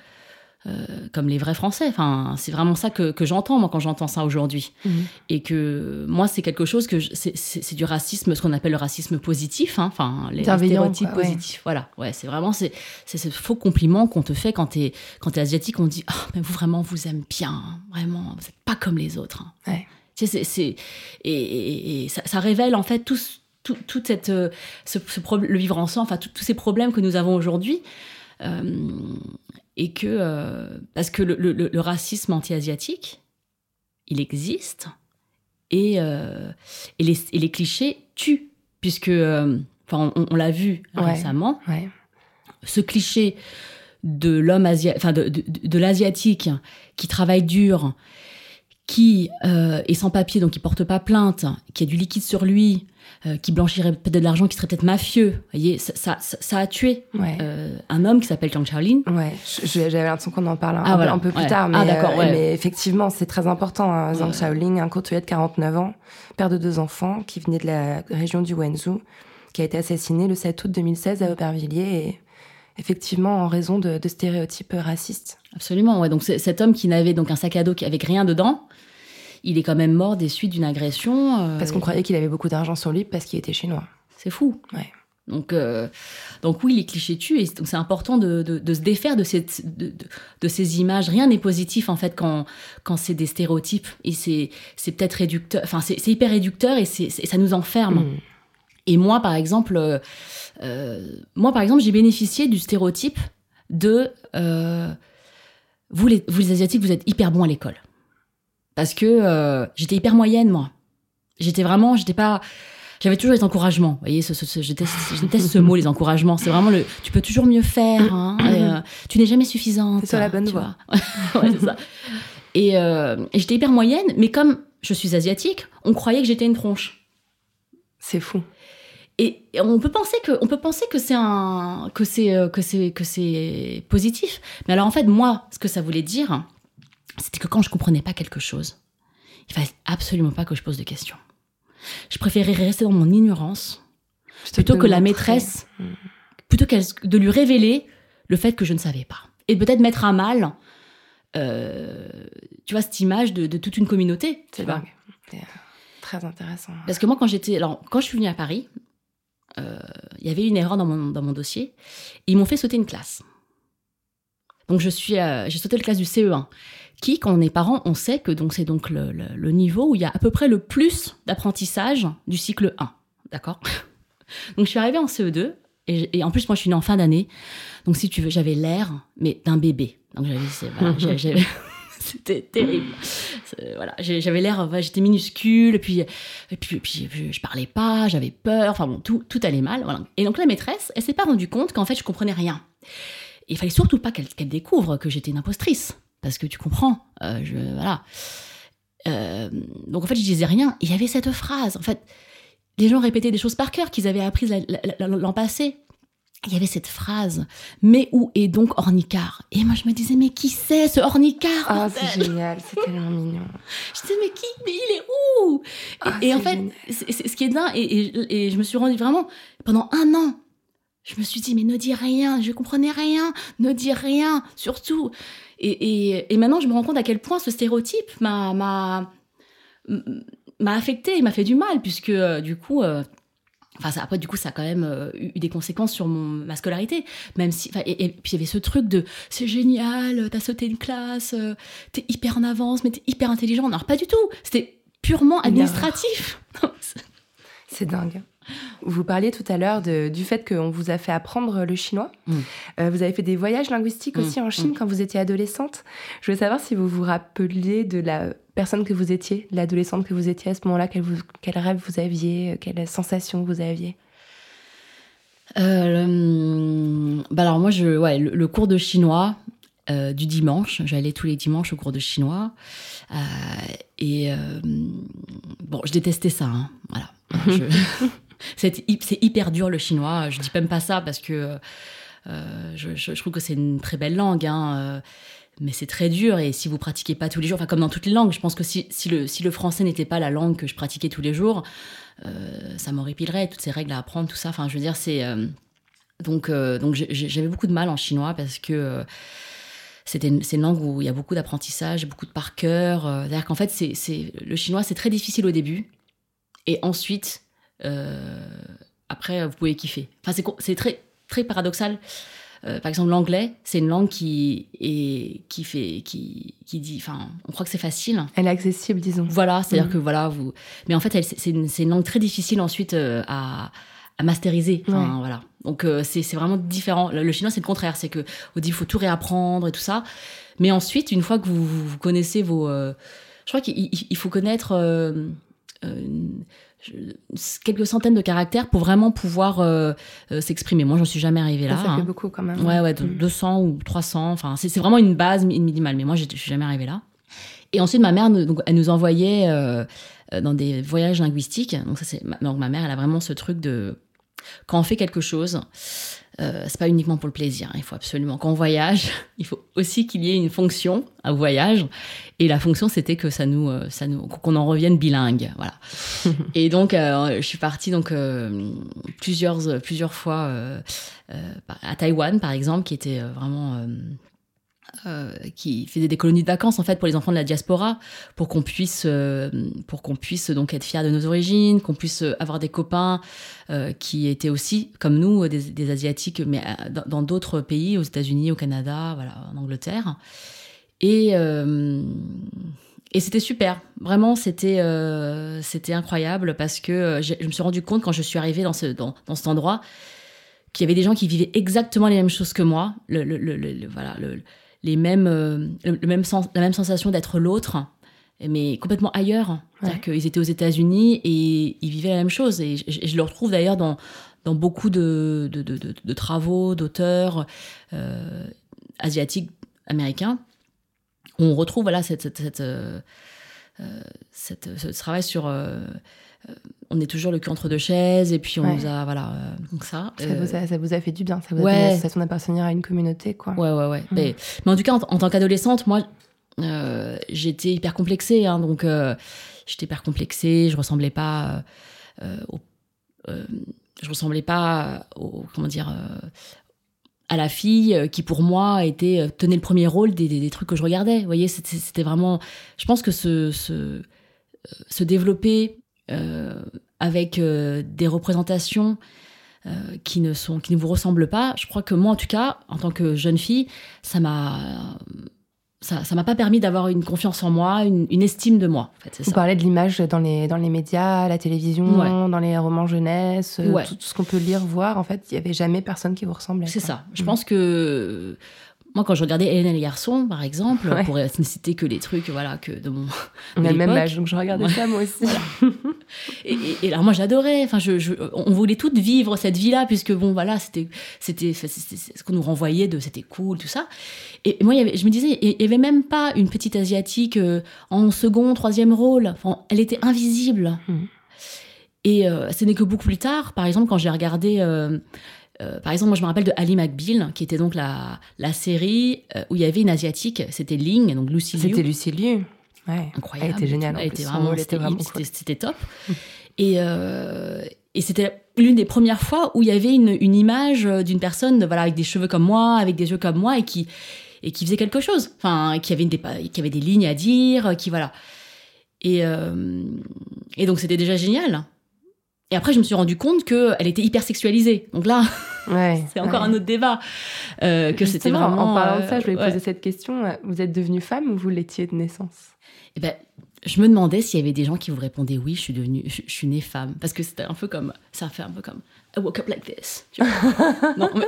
euh, comme les vrais Français. Enfin, c'est vraiment ça que, que j'entends, moi, quand j'entends ça aujourd'hui. Mhm. Et que moi, c'est quelque chose que c'est- du racisme, ce qu'on appelle le racisme positif, hein, enfin, les, stéréotypes quoi, ouais. positifs. Voilà, ouais, c'est vraiment c'est ce faux compliment qu'on te fait quand t'es t'es asiatique. On dit, ah, mais vous vraiment, vous aime bien, hein, vraiment, vous n'êtes pas comme les autres. hein. Ouais. Tu sais, c'est et, et- et ça, ça révèle en fait tout, tout, toute cette euh, ce, ce le vivre ensemble, enfin tout- tous ces problèmes que nous avons aujourd'hui. Euh, et que euh, parce que le, le- le- le racisme anti-asiatique, il existe et, euh, et, les, et les clichés tuent puisque enfin on, on l'a vu Ouais. récemment Ouais. ce cliché de l'homme asiatique, enfin de, de, de l'asiatique qui travaille dur, qui euh, est sans papier, donc qui porte pas plainte, qui a du liquide sur lui, euh, qui blanchirait peut-être de l'argent, qui serait peut-être mafieux. Vous voyez, ça, ça, a tué Ouais. euh, un homme qui s'appelle Zhang Shaolin. Ouais, j'avais l'impression qu'on en parle un, Ah, peu- voilà. un peu plus Ouais. tard, mais, Ah, ouais. mais effectivement, c'est très important. Hein. Zhang. Shaolin, un courtier de 49 ans, père de deux enfants, qui venait de la région du Wenzhou, qui a été assassiné le 7 août 2016 à Aubervilliers, et effectivement en raison de, de stéréotypes racistes. Absolument, ouais. Donc cet homme qui n'avait donc un sac à dos qui avec rien dedans, il est quand même mort des suites d'une agression. euh, Parce qu'on croyait qu'il avait beaucoup d'argent sur lui parce qu'il était chinois. C'est fou. Ouais. Donc, euh, donc oui, les clichés tuent et donc c'est important de, de, de se défaire de, cette, de, ces images. Rien n'est positif en fait quand, quand c'est des stéréotypes et c'est, peut-être réducteur. Enfin, c'est, hyper réducteur et ça nous enferme. Mm. Et moi, par exemple, euh, euh, moi par exemple, j'ai bénéficié du stéréotype de vous, les, vous les asiatiques, vous êtes hyper bons à l'école parce que euh, j'étais hyper moyenne moi. J'étais vraiment, j'étais pas. J'avais toujours les encouragements. Vous voyez, ce, ce, ce- je, déteste, je déteste ce mot, les encouragements. C'est vraiment le. Tu peux toujours mieux faire. hein, [coughs] et, euh, tu n'es jamais suffisante. T'es sur la bonne voie. [laughs] Ouais, c'est ça. Et, euh, et j'étais hyper moyenne, mais comme je suis asiatique, on croyait que j'étais une tronche. C'est fou. Et on peut penser que, on peut penser que c'est un, que c'est, euh, que c'est, que c'est positif. Mais alors en fait, moi, ce que ça voulait dire, c'était que quand je comprenais pas quelque chose, il fallait absolument pas que je pose de questions. Je préférais rester dans mon ignorance plutôt que la montrer. maîtresse, plutôt qu'elle, de lui révéler le fait que je ne savais pas. Et peut-être mettre à mal, euh, tu vois, cette image de, de toute une communauté. C'est, euh, Très intéressant. Parce que moi, quand j'étais, alors, quand je suis venue à Paris, euh, il y avait une erreur dans mon, dans mon dossier. Et ils m'ont fait sauter une classe. Donc, je suis, euh, j'ai sauté la classe du CE1, qui, quand on est parent, on sait que donc c'est donc le, le- le niveau où il y a à peu près le plus d'apprentissage du cycle 1. D'accord? Donc, je suis arrivée en CE2 Et, et en plus, moi, je suis née en fin d'année. Donc, si tu veux, j'avais l'air, mais d'un bébé. Donc, voilà, [laughs] j'avais- [laughs] c'était terrible. C'est- Voilà, j'avais l'air, j'étais minuscule, puis, puis, puis, je parlais pas, j'avais peur, enfin bon, tout, tout allait mal. Et donc, la maîtresse, elle s'est pas rendue compte qu'en fait, je comprenais rien. Il fallait surtout pas qu'elle découvre que j'étais une impostrice. Parce que tu comprends, euh, je, voilà. Euh, donc en fait, je disais rien. Il y avait cette phrase. En fait, les gens répétaient des choses par cœur qu'ils avaient apprises la- la- la- l'an passé. Il y avait cette phrase. Mais où est donc Ornicard Et moi, je me disais, mais qui c'est ce Ornicard Ah, c'est génial, c'est tellement [laughs] mignon. Je disais, mais qui Mais il est où? Et, Ah, et en fait, c'est- ce qui est dingue, et, et- et je me suis rendu vraiment, pendant un an, je me suis dit, mais ne dis rien, je comprenais rien, ne dis rien, surtout. Et, et, et maintenant, je me rends compte à quel point ce stéréotype m'a m'a m'a affecté, m'a fait du mal, puisque euh, du coup, euh, enfin, ça, après, du coup, ça a quand même euh, eu des conséquences sur mon, ma scolarité, même si, et, et puis il y avait ce truc de, c'est génial, t'as sauté une classe, euh, t'es hyper en avance, mais t'es hyper intelligent. Alors pas du tout, c'était purement administratif. [laughs] C'est dingue. Vous parliez tout à l'heure du fait qu'on vous a fait apprendre le chinois. Mm. Euh, vous avez fait des voyages linguistiques Mm, aussi en Chine mm. quand vous étiez adolescente. Je voulais savoir si vous vous rappeliez de la personne que vous étiez, de l'adolescente que vous étiez à ce moment-là, quel, quel rêve vous aviez, euh, quelle sensation vous aviez? Euh, le- bah alors moi, je, ouais, le, le cours de chinois euh, du dimanche, j'allais tous les dimanches au cours de chinois. Euh, et euh, bon, je détestais ça. hein, voilà. [laughs] Je- c'est hy- c'est hyper dur le chinois. Je dis même pas ça parce que euh, je, trouve que c'est une très belle langue. hein, euh, mais c'est très dur et si vous pratiquez pas tous les jours, enfin comme dans toutes les langues, je pense que si, le, si le français n'était pas la langue que je pratiquais tous les jours, euh, ça m'horripilerait, toutes ces règles à apprendre, tout ça. Enfin, je veux dire, c'est. euh, donc, donc j'avais beaucoup de mal en chinois parce que c'est une langue où il y a beaucoup d'apprentissage, beaucoup de par cœur. C'est-à-dire qu'en fait, c'est le chinois, c'est très difficile au début. Et ensuite, après, vous pouvez kiffer. Enfin, c'est très, très paradoxal. Euh, par exemple, l'anglais, c'est une langue qui, est, qui fait. Qui, qui dit. Enfin, on croit que c'est facile. Elle est accessible, disons. Voilà, c'est-à-dire Mhm. que voilà, vous. Mais en fait, c'est une, une langue très difficile ensuite euh, à, à masteriser. Enfin, Ouais. voilà. Donc euh, c'est vraiment différent. Le, le chinois, c'est le contraire, c'est que au début, il faut tout réapprendre et tout ça. Mais ensuite, une fois que vous, vous- connaissez vos, euh, je crois qu'il il- il faut connaître euh, euh, une- quelques centaines de caractères pour vraiment pouvoir euh, euh, s'exprimer. Moi, j'en suis jamais arrivée là. ça, ça hein. fait beaucoup quand même. Ouais, ouais, de- Mm. 200 ou 300. Enfin, c'est vraiment une base mi- minimale. Mais moi, je suis jamais arrivée là. Et ensuite, ma mère, nous- donc, elle nous envoyait euh, euh, dans des voyages linguistiques. Donc, ça, c'est ma- donc, ma mère, elle a vraiment ce truc de quand on fait quelque chose, euh, c'est pas uniquement pour le plaisir. hein. Il faut absolument quand on voyage, [laughs] il faut aussi qu'il y ait une fonction à voyage. Et la fonction, c'était que ça nous, euh, ça nous, qu'on en revienne bilingue. Voilà. [laughs] et donc, euh, je suis partie donc euh, plusieurs, plusieurs fois euh, à Taïwan, par exemple, qui était vraiment euh, qui faisait des colonies de vacances en fait pour les enfants de la diaspora pour qu'on puisse euh, pour qu'on puisse donc être fiers de nos origines qu'on puisse euh, avoir des copains qui étaient aussi comme nous des, asiatiques mais dans- d'autres pays aux États-Unis au Canada voilà en Angleterre. Et et c'était super. Vraiment c'était c'était incroyable parce que je me suis rendu compte quand je suis arrivée dans ce dans, dans cet endroit qu'il y avait des gens qui vivaient exactement les mêmes choses que moi. Le, le- voilà les mêmes, euh, le, même sens, la même sensation d'être l'autre, mais complètement ailleurs. C'est-à-dire qu'ils étaient aux États-Unis et ils vivaient la même chose. Et je, je- je le retrouve d'ailleurs dans, dans beaucoup de, de, de- travaux d'auteurs euh, asiatiques, américains, où on retrouve voilà, cette, cette, cette, euh, cette- ce travail sur. euh, on est toujours le cul entre deux chaises et puis on Ouais. nous a. Voilà, euh, donc ça. Ça, euh, vous a, ça vous a fait du bien, ça vous a donné la sensation d'appartenir à une communauté, quoi. Ouais, ouais, ouais. Mm. Mais, mais en tout cas, en, en tant qu'adolescente, moi, euh, j'étais hyper complexée. hein, donc, euh, j'étais hyper complexée. Je ressemblais pas euh, euh, au- euh, je ressemblais pas au, comment dire, euh, à la fille euh, qui, pour moi, était, euh, tenait le premier rôle des, des- des trucs que je regardais. Vous voyez, c'était c'était vraiment. Je pense que se, se, euh, se développer euh, avec euh, des représentations euh, qui ne sont qui ne vous ressemblent pas. Je crois que moi, en tout cas, en tant que jeune fille, ça m'a ça ça m'a pas permis d'avoir une confiance en moi, une, une estime de moi. En fait, Vous ça. parlez de l'image dans les, dans les médias, la télévision, Ouais. dans les romans jeunesse, euh, Ouais. tout, tout ce qu'on peut lire, voir. En fait, il y avait jamais personne qui vous ressemblait. C'est ça. Je Mhm. pense que moi, quand je regardais Hélène et les garçons, par exemple, Ouais. pour ne citer que les trucs, voilà, que de mon. On a le même âge, donc je regardais Ouais. ça moi aussi. [laughs] Et, et- et alors moi, j'adorais. Enfin, je, je- on voulait toutes vivre cette vie-là, puisque bon, voilà, c'était, c'était, ce qu'on nous renvoyait de, c'était cool, tout ça. Et moi, il y avait, je me disais, il y avait même pas une petite asiatique euh, en second, troisième rôle. Enfin, elle était invisible. Mhm. Et euh, ce n'est que beaucoup plus tard, par exemple, quand j'ai regardé. euh, euh, par exemple, moi je me rappelle de Ali McBeal, qui était donc la, la série euh, où il y avait une asiatique, c'était Ling, donc Lucy Liu. C'était Lucie Liu. Ouais. incroyable. Elle était géniale. Elle était vraiment, c'était, vraiment c'était- cool. c'était top. [laughs] Et, euh, et c'était l'une des premières fois où il y avait une, une image d'une personne voilà, avec des cheveux comme moi, avec des yeux comme moi, et qui, et qui faisait quelque chose. Enfin, qui avait, une, des, qui avait des lignes à dire, qui voilà. Et, euh, et donc c'était déjà génial. Et après, je me suis rendu compte qu'elle était hyper sexualisée. Donc là, Ouais. [laughs] c'est encore ouais. un autre débat. euh, que c'était vraiment. En parlant de euh, ça, je voulais ouais. poser cette question. Vous êtes devenue femme ou vous l'étiez de naissance? Eh ben, je me demandais s'il y avait des gens qui vous répondaient oui, je suis devenue, je, je suis née femme, parce que c'était un peu comme, ça fait un peu comme, I woke up like this. [laughs] tu vois. non, mais,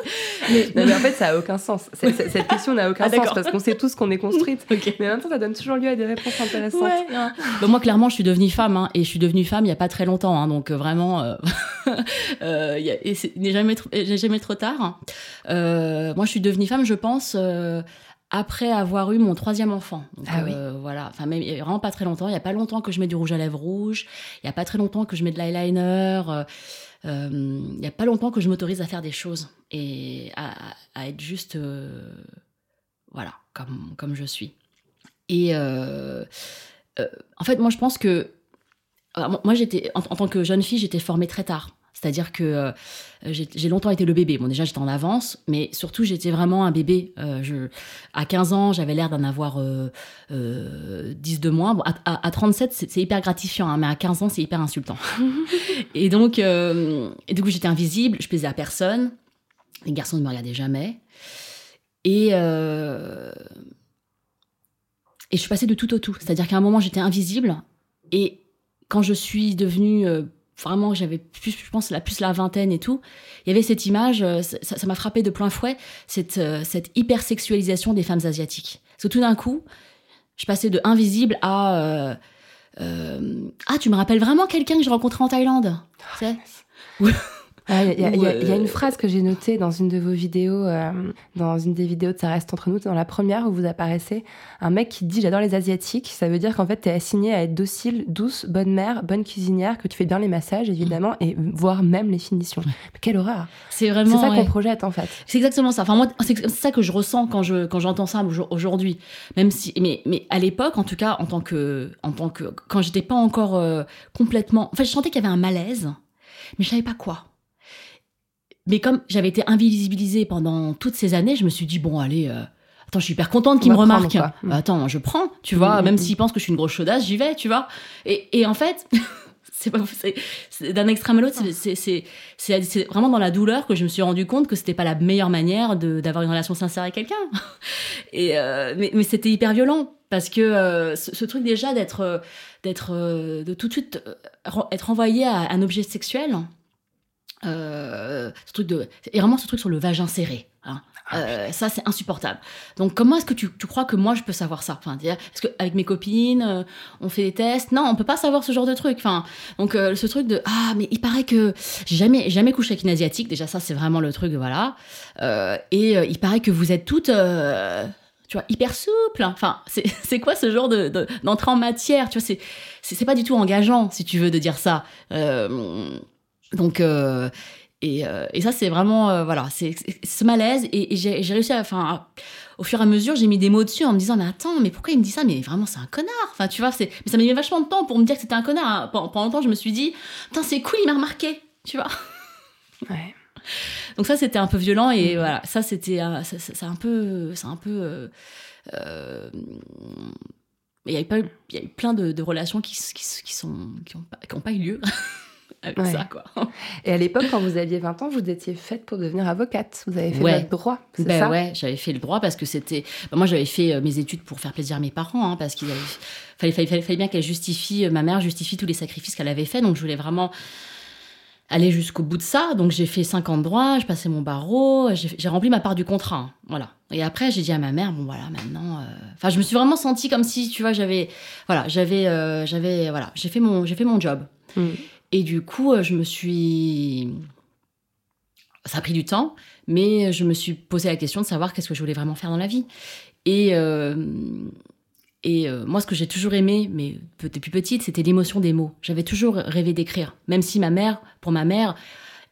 mais- Non, mais en fait, ça a aucun sens. Cette question n'a aucun Ah, sens parce qu'on sait tous qu'on est construite. [laughs] Mais en même temps, ça donne toujours lieu à des réponses intéressantes. Ouais, moi, clairement, je suis devenue femme, hein, et je suis devenue femme il y a pas très longtemps, hein, donc euh, vraiment, euh, [laughs] euh, il n'est jamais, trop- jamais tard. hein. Euh, moi, je suis devenue femme, je pense. après avoir eu mon troisième enfant. Donc, Ah oui. voilà. Enfin, même, vraiment pas très longtemps. Il y a pas longtemps que je mets du rouge à lèvres rouge. Il y a pas très longtemps que je mets de l'eyeliner. euh, euh, il y a pas longtemps que je m'autorise à faire des choses et à, être juste, euh, voilà, comme, je suis. Et euh, euh, en fait, moi, je pense que moi- j'étais en tant que jeune fille, j'étais formée très tard. C'est-à-dire que euh, j'ai longtemps été le bébé. Bon, déjà, j'étais en avance, mais surtout, j'étais vraiment un bébé. Euh, je, à 15 ans, j'avais l'air d'en avoir euh, euh, 10 de moins. Bon, à, à- à 37, c'est hyper gratifiant, hein, mais à 15 ans, c'est hyper insultant. [laughs] et donc, euh, et du coup, j'étais invisible, je plaisais à personne. Les garçons ne me regardaient jamais. Et, euh, et je suis passée de tout au tout. C'est-à-dire qu'à un moment, j'étais invisible. Et quand je suis devenue euh, vraiment, j'avais plus, je pense, la, plus la vingtaine et tout, il y avait cette image, euh, ça m'a frappé de plein fouet, cette, euh, cette hypersexualisation des femmes asiatiques. Parce que tout d'un coup, je passais de invisible à. euh, euh, ah, tu me rappelles vraiment quelqu'un que j'ai rencontré en Thaïlande Tu sais? Ah, Il y, a- il y a- il y a Ou, euh, une phrase que j'ai notée dans une de vos vidéos, euh, dans une des vidéos de Ça reste entre nous, dans la première où vous apparaissez, un mec qui dit J'adore les Asiatiques. Ça veut dire qu'en fait, tu es assigné à être docile, douce, bonne mère, bonne cuisinière, que tu fais bien les massages, évidemment, et voire même les finitions. Mais quelle horreur C'est C'est vraiment. ça ouais. qu'on projette, en fait. C'est exactement ça. Enfin, moi, c'est c'est ça que je ressens quand je quand j'entends ça aujourd- aujourd'hui. Même si, mais mais à l'époque, en tout cas, en tant que en tant que quand j'étais pas encore euh, complètement. Enfin, je sentais qu'il y avait un malaise, mais je savais pas quoi. Mais comme j'avais été invisibilisée pendant toutes ces années, je me suis dit bon, allez. euh, Attends, je suis hyper contente qu'il On me va prendre, remarque. quoi. Mm. Bah, attends, je prends, tu vois. Mm, même mm, s'il pense que je suis une grosse chaudasse, j'y vais, tu vois. Et, et en fait, [laughs] c'est pas d'un extrême à l'autre, c'est- vraiment dans la douleur que je me suis rendu compte que c'était pas la meilleure manière d'avoir une relation sincère avec quelqu'un. [laughs] Et euh, mais, mais c'était hyper violent parce que euh, ce, ce truc déjà d'être euh, d'être euh, de tout de suite euh, être envoyé à un objet sexuel. Euh, ce truc de et vraiment ce truc sur le vagin serré. hein. Euh, ça c'est insupportable. Donc comment est-ce que tu, tu crois que moi je peux savoir ça? Enfin, dire, est-ce que avec mes copines euh, on fait des tests? Non, on peut pas savoir ce genre de truc. Enfin, donc ce truc de ah mais il paraît que j'ai jamais jamais couché avec une asiatique. Déjà ça c'est vraiment le truc voilà. Et il paraît que vous êtes toutes tu vois hyper souples. Enfin [laughs] c'est quoi ce genre de de- d'entrée en matière? Tu vois c'est pas du tout engageant si tu veux de dire ça. Euh, donc euh, et, euh, et ça, c'est vraiment, euh, voilà, c'est ce malaise. Et, et j'ai réussi à, enfin, au fur et à mesure, j'ai mis des mots dessus en me disant, mais attends, mais pourquoi il me dit ça? Mais vraiment, c'est un connard. Enfin, tu vois, mais ça m'a mis vachement de temps pour me dire que c'était un connard. hein. Pendant, pendant longtemps, je me suis dit, putain, c'est cool, il m'a remarqué. Tu vois Ouais. Donc ça, c'était un peu violent. Et voilà, ça, c'était, ça- un peu, c'est un peu. il y a eu plein de, de relations qui, qui, sont qui ont pas, qui ont pas eu lieu [laughs] avec Ouais. ça, quoi. Et à l'époque, quand vous aviez 20 ans, vous étiez faite pour devenir avocate. Vous avez fait Ouais. votre droit, c'est Ben ça? ouais, j'avais fait le droit parce que c'était. ben moi, j'avais fait euh, mes études pour faire plaisir à mes parents, hein, parce qu'il avaient- fallait, fallait, fallait, fallait bien qu'elle justifie, euh, ma mère justifie tous les sacrifices qu'elle avait fait, donc je voulais vraiment aller jusqu'au bout de ça. Donc j'ai fait 5 ans de droit, je passais mon barreau, j'ai j'ai rempli ma part du contrat, hein, voilà. Et après, j'ai dit à ma mère, bon voilà, maintenant. euh, Enfin, je me suis vraiment sentie comme si, tu vois, j'avais, voilà, j'avais, euh, j'avais, voilà, j'ai fait mon, j'ai fait mon job. Mm. Et du coup, euh, je me suis. Ça a pris du temps, mais je me suis posé la question de savoir qu'est-ce que je voulais vraiment faire dans la vie. Et, euh, et euh, moi, ce que j'ai toujours aimé, mais depuis petite, c'était l'émotion des mots. J'avais toujours rêvé d'écrire. Même si ma mère, pour ma mère,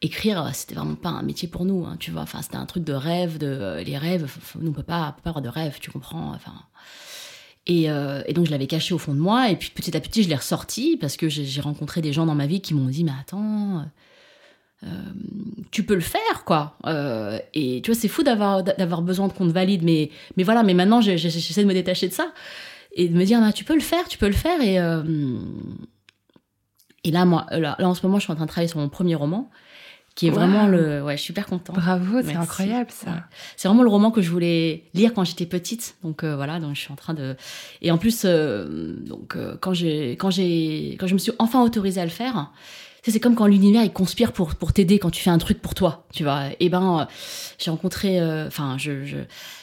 écrire, c'était vraiment pas un métier pour nous, hein, tu vois. Enfin, c'était un truc de rêve, de les rêves. on peut pas, peut pas avoir de rêve, tu comprends. Enfin. Et, euh, et donc, je l'avais caché au fond de moi. Et puis, petit à petit, je l'ai ressorti parce que j'ai rencontré des gens dans ma vie qui m'ont dit, mais attends. euh, tu peux le faire, quoi. Euh, et tu vois, c'est fou d'avoir besoin qu'on te valide, mais mais voilà. Mais maintenant, j'essaie de me détacher de ça et de me dire, tu peux le faire, tu peux le faire. Et et là, moi, là, là, en ce moment, je suis en train de travailler sur mon premier roman, qui est Wow. vraiment le. Ouais, je suis super contente. Bravo, c'est incroyable ça. Ouais. C'est vraiment le roman que je voulais lire quand j'étais petite. Donc euh, voilà, donc je suis en train de. Et en plus, euh, donc euh, quand j'ai quand j'ai quand je me suis enfin autorisée à le faire, c'est comme quand l'univers il conspire pour pour t'aider quand tu fais un truc pour toi, tu vois. Et ben euh, j'ai rencontré, euh, enfin je, je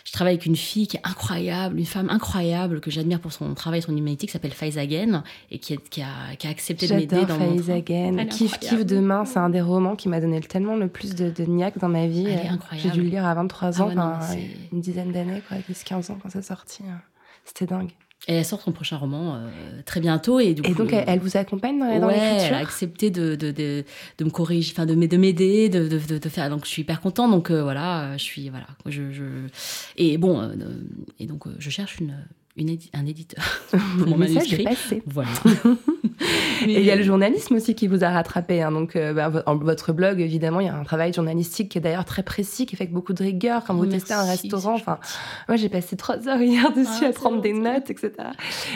je travaille avec une fille qui est incroyable, une femme incroyable que j'admire pour son travail, son humanité, qui s'appelle Again et qui, est- qui a qui a accepté de m'aider dans mon. Faiz Kiff. Kiff demain, c'est un des romans qui m'a donné tellement le plus de, de niaque dans ma vie. Elle est Euh, incroyable. J'ai dû le lire à 23 Ah ans, ouais, non, c'est- une dizaine d'années, quoi, 10-15 ans quand c'est sorti. C'était dingue. Et elle sort son prochain roman euh, très bientôt et du Et coup, donc, elle, elle vous accompagne dans, dans ouais, elle a l'écriture accepté de, de, de, de me corriger, enfin de, m'aider, de, de, de, de faire. Donc je suis hyper contente. Donc euh, voilà, je suis voilà, je, je... et bon, euh, et donc euh, je cherche une, une édi- un éditeur [laughs] pour mon manuscrit. est passé. Voilà. [laughs] Et il y a le journalisme aussi qui vous a rattrapé. hein. Donc, euh, bah, votre blog, évidemment, il y a un travail journalistique qui est d'ailleurs très précis, qui fait avec beaucoup de rigueur. Quand vous testez un restaurant, enfin, moi, j'ai passé trois heures hier dessus Ah, à c'est prendre des notes, etc.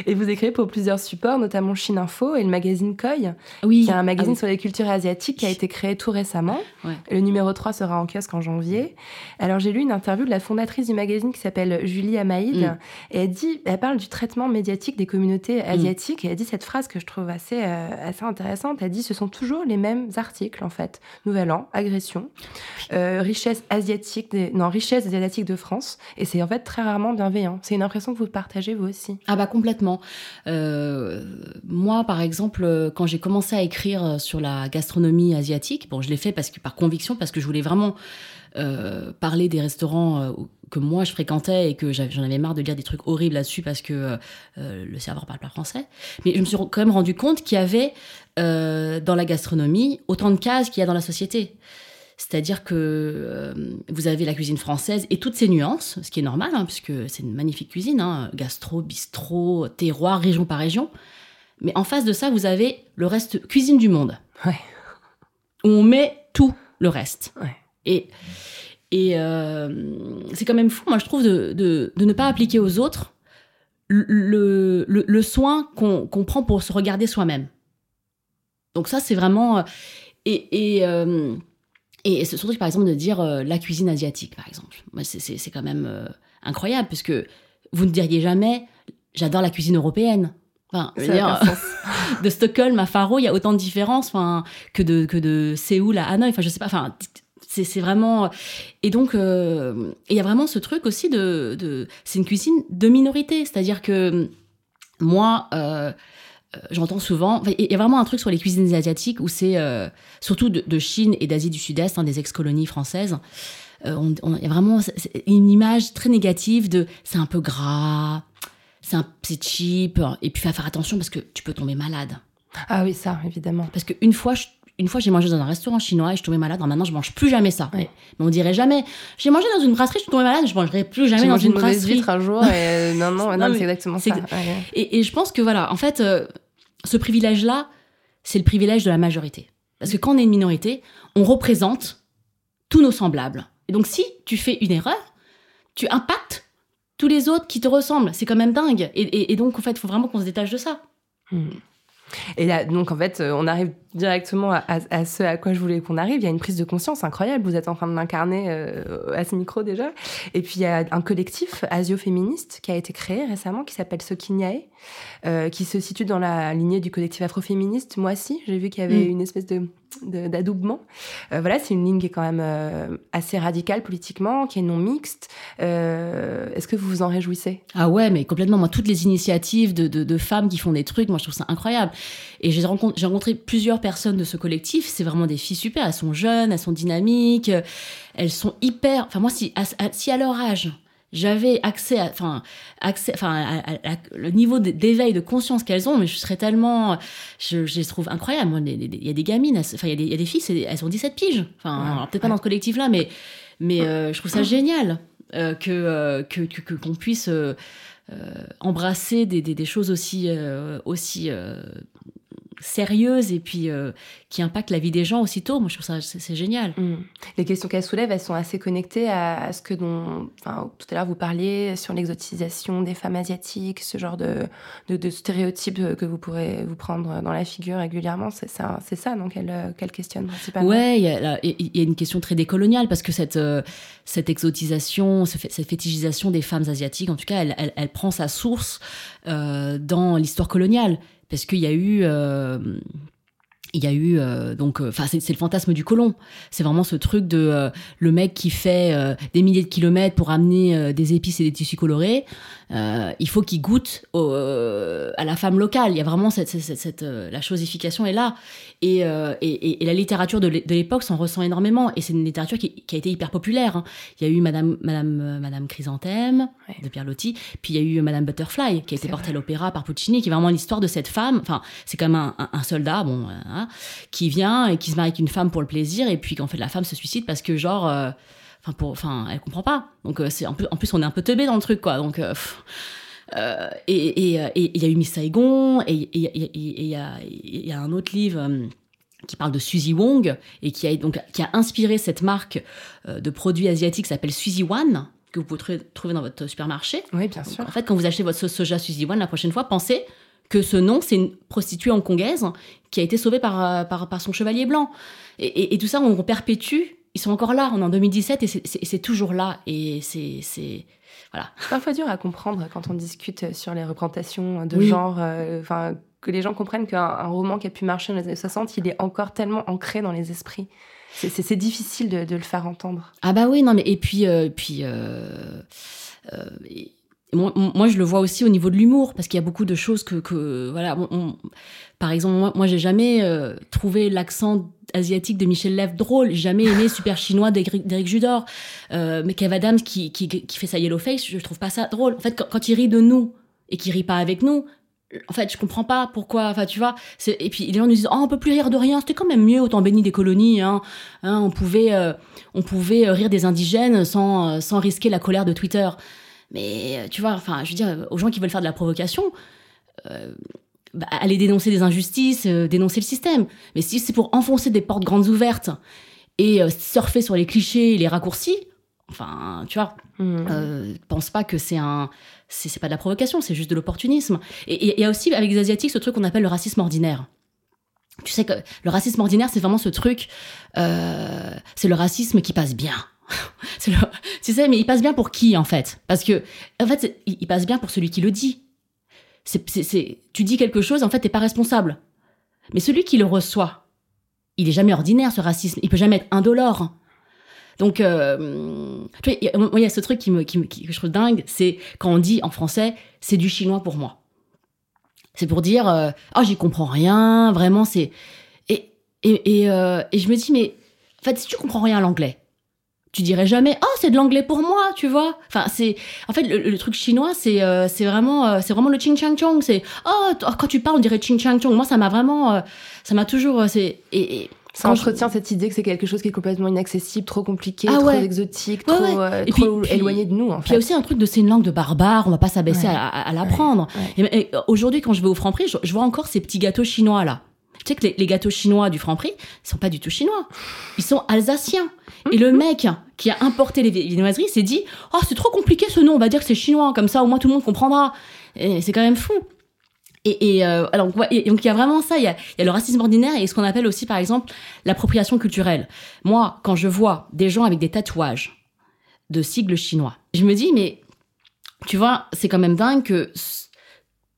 Et vous écrivez pour plusieurs supports, notamment Chine Info et le magazine Koi, Oui. qui est un magazine Ah oui. sur les cultures asiatiques qui a été créé tout récemment. Ouais. Le numéro 3 sera en kiosque en janvier. Alors, j'ai lu une interview de la fondatrice du magazine qui s'appelle Julie Amaïd. Mm. Et elle dit, elle parle du traitement médiatique des communautés asiatiques. Et elle dit cette phrase que je trouve assez, euh, assez intéressante. Elle dit, ce sont toujours les mêmes articles, en fait. Nouvel an, agression, euh, richesse asiatique, des... non, richesse asiatique de France. Et c'est en fait très rarement bienveillant. C'est une impression que vous partagez vous aussi. Ah bah complètement. Euh, moi, par exemple, quand j'ai commencé à écrire sur la gastronomie asiatique, bon, je l'ai fait parce que par conviction, parce que je voulais vraiment parler des restaurants euh, que moi je fréquentais et que j'en avais marre de lire des trucs horribles là-dessus parce que euh, le serveur parle pas français. Mais je me suis quand même rendu compte qu'il y avait euh, dans la gastronomie autant de cases qu'il y a dans la société. C'est-à-dire que euh, vous avez la cuisine française et toutes ses nuances, ce qui est normal, hein, puisque c'est une magnifique cuisine, hein, gastro, bistrot, terroir, région par région. Mais en face de ça, vous avez le reste, cuisine du monde. Ouais. Où on met tout le reste. Ouais. Et, et euh, c'est quand même fou, moi je trouve, de, de, de ne pas appliquer aux autres le, le, le soin qu'on qu'on prend pour se regarder soi-même. Donc ça, c'est vraiment... euh, Et, et, euh, et ce truc, par exemple, de dire euh, la cuisine asiatique, par exemple. C'est- quand même incroyable, puisque vous ne diriez jamais j'adore la cuisine européenne. Enfin, dire, [laughs] de Stockholm à Faro, il y a autant de différences enfin, que, de, que de Séoul à Hanoï. Enfin, je sais pas. Enfin, c'est vraiment. Et donc, euh, il y a vraiment ce truc aussi de. de c'est une cuisine de minorité. C'est-à-dire que moi, euh, euh, j'entends souvent. Il y a vraiment un truc sur les cuisines asiatiques où c'est. euh, surtout de, de Chine et d'Asie du Sud-Est, hein, des ex-colonies françaises. Il y a vraiment une image très négative de c'est un peu gras, c'est cheap, et puis faut faire attention parce que tu peux tomber malade. Ah oui, ça, évidemment. Parce qu'une fois, je- une fois, j'ai mangé dans un restaurant chinois et je tombée malade. Alors maintenant, je mange plus jamais ça. Ouais. Mais on dirait jamais. J'ai mangé dans une brasserie, je suis tombée malade, je mangerai plus jamais dans une une brasserie. un jour et euh, [laughs] non, non, non, Non, c'est exactement ça. ouais. Et, et je pense que voilà, en fait, euh, ce privilège-là, c'est le privilège de la majorité. Parce que quand on est une minorité, on représente tous nos semblables. Et donc, si tu fais une erreur, tu impactes tous les autres qui te ressemblent. C'est quand même dingue. Et, et- et donc, en fait, il faut vraiment qu'on se détache de ça. Hmm. Et là, donc en fait, euh, on arrive directement à, à- à ce à quoi je voulais qu'on arrive. Il y a une prise de conscience incroyable. Vous êtes en train de m'incarner euh, à ce micro déjà. Et puis il y a un collectif asio-féministe qui a été créé récemment qui s'appelle Sokinyae, euh, qui se situe dans la lignée du collectif afroféministe. Moi aussi, j'ai vu qu'il y avait Mm. une espèce de- d'adoubement. Euh, voilà, c'est une ligne qui est quand même euh, assez radicale politiquement, qui est non mixte. Euh, Est-ce que vous vous en réjouissez? Ah ouais, mais complètement. Moi, toutes les initiatives de, femmes qui font des trucs, moi, je trouve ça incroyable. Et j'ai rencontré, plusieurs personnes de ce collectif. C'est vraiment des filles super. Elles sont jeunes, elles sont dynamiques, elles sont hyper. Enfin, moi, si à leur âge j'avais accès, à, enfin, accès, enfin, à- à- à- le niveau d'éveil de conscience qu'elles ont, mais je serais tellement, je, je les trouve incroyables. Moi, il y a des gamines, elles- enfin, il y, a des- il y a des filles, elles ont 17 piges. Enfin, Ouais, peut-être pas dans ce collectif-là, mais, mais euh, je trouve ça génial euh, que euh, que que- que- qu'on puisse euh, euh, embrasser des, des, des choses aussi euh, aussi sérieuses et puis euh, qui impactent la vie des gens aussitôt. Moi, je trouve ça c'est génial. Mm. Les questions qu'elle soulève, elles sont assez connectées à, à ce que dont, enfin, tout à l'heure vous parliez sur l'exotisation des femmes asiatiques, ce genre de, de, de stéréotypes que vous pourrez vous prendre dans la figure régulièrement. C'est ça, c'est ça donc qu'elle qu'elle questionne principalement? Ouais, il y, a y une question très décoloniale parce que cette, euh, cette exotisation, cette fétichisation des femmes asiatiques, en tout cas, elle, elle, elle prend sa source euh, dans l'histoire coloniale. Parce qu'il y a eu. euh, il y a eu euh, donc euh, enfin c'est le fantasme du colon c'est vraiment ce truc de le mec qui fait des milliers de kilomètres pour amener des épices et des tissus colorés euh, il faut qu'il goûte au- euh, à la femme locale. Il y a vraiment cette, cette, cette- cette, euh, la chosification est là. Et, euh, et, la littérature de l'é- de l'époque s'en ressent énormément. Et c'est une littérature qui, qui a été hyper populaire hein. il y a eu Madame Madame Madame Chrysanthème Ouais. de Pierre Loti. Puis il y a eu Madame Butterfly qui a été portée à l'opéra par Puccini qui est vraiment l'histoire de cette femme. Enfin c'est comme un, un, un soldat bon hein, qui vient et qui se marie avec une femme pour le plaisir. Et puis qu'en fait la femme se suicide parce que genre euh, enfin pour enfin elle comprend pas donc euh, c'est en plus en plus on est un peu teubé dans le truc quoi donc euh, pff, euh, et il y a eu Miss Saigon et il y a y a un autre livre qui parle de Suzy Wong et qui a donc qui a inspiré cette marque de produits asiatiques qui s'appelle Suzy One que vous pouvez trouver- dans votre supermarché Oui, bien sûr. en fait, quand vous achetez votre sauce soja Suzy One la prochaine fois, pensez que ce nom, c'est une prostituée hongkongaise qui a été sauvée par, par, par son chevalier blanc. Et, et- et tout ça, on perpétue. Ils sont encore là. On est en 2017 et c'est- toujours là. Et c'est. Voilà. C'est parfois dur à comprendre quand on discute sur les représentations de Oui. genre. euh, Enfin, que les gens comprennent qu'un un roman qui a pu marcher dans les années 60, il est encore tellement ancré dans les esprits. C'est- difficile de, de le faire entendre. Ah bah oui, non, mais et puis, euh, puis euh, euh, et- moi, moi, je le vois aussi au niveau de l'humour, parce qu'il y a beaucoup de choses que, que voilà, on- on- par exemple, moi, moi j'ai jamais euh, trouvé l'accent asiatique de Michel Lèvre drôle, j'ai jamais aimé [laughs] Super Chinois d'Éric Judor, euh, mais Kev Adams qui, qui, qui fait sa yellow face, je trouve pas ça drôle. En fait, quand, quand il rit de nous et qu'il rit pas avec nous, en fait, je comprends pas pourquoi. Enfin, tu vois. Et puis les gens nous disent, oh, on peut plus rire de rien. C'était quand même mieux au temps béni des colonies. Hein. Hein, on pouvait, euh, on pouvait rire des indigènes sans, sans risquer la colère de Twitter. Mais euh, tu vois, enfin, je veux dire, aux gens qui veulent faire de la provocation, euh, bah, aller dénoncer des injustices, euh, dénoncer le système. Mais si c'est pour enfoncer des portes grandes ouvertes et euh, surfer sur les clichés et les raccourcis, enfin, tu vois, Hmm. euh, pense pas que c'est un c'est pas de la provocation c'est juste de l'opportunisme et il y a aussi avec les asiatiques ce truc qu'on appelle le racisme ordinaire tu sais que le racisme ordinaire c'est vraiment ce truc euh, c'est le racisme qui passe bien [laughs] le, tu sais mais il passe bien pour qui en fait? Parce que en fait il, passe bien pour celui qui le dit tu dis quelque chose en fait t'es pas responsable mais celui qui le reçoit il est jamais ordinaire ce racisme il peut jamais être indolore donc, euh, tu vois, il y a- ce truc qui me, que je trouve dingue, c'est quand on dit en français, c'est du chinois pour moi. C'est pour dire, euh, oh, j'y comprends rien, vraiment, c'est. Et, et, et, euh, et je me dis, mais en fait, si tu comprends rien à l'anglais, tu dirais jamais, oh, c'est de l'anglais pour moi, tu vois. Enfin, c'est. En fait, le, le truc chinois, c'est euh, c'est vraiment, euh, c'est vraiment le ching chang chong. C'est, oh, oh, quand tu parles, on dirait ching chang chong. Moi, ça m'a vraiment. euh, ça m'a toujours. euh, c'est, et, et Ça je- entretient cette idée que c'est quelque chose qui est complètement inaccessible, trop compliqué, Ah trop ouais. exotique, Ouais, trop, ouais. euh, Et trop puis- éloigné de nous, en Puis il y a fait. aussi un truc de c'est une langue de barbare, on va pas s'abaisser à, à- à l'apprendre. Et, et aujourd'hui, quand je vais au Franprix, je, je vois encore ces petits gâteaux chinois là. Tu sais que les, gâteaux chinois du Franprix, ils sont pas du tout chinois. Ils sont alsaciens. Et le mec qui a importé les vi- viennoiseries s'est dit Oh, c'est trop compliqué ce nom, on va dire que c'est chinois, comme ça au moins tout le monde comprendra. C'est quand même fou. Et, euh, alors, donc il y a vraiment ça, il y a, y a le racisme ordinaire et ce qu'on appelle aussi par exemple l'appropriation culturelle. Moi, quand je vois des gens avec des tatouages de sigles chinois, je me dis mais tu vois, c'est quand même dingue que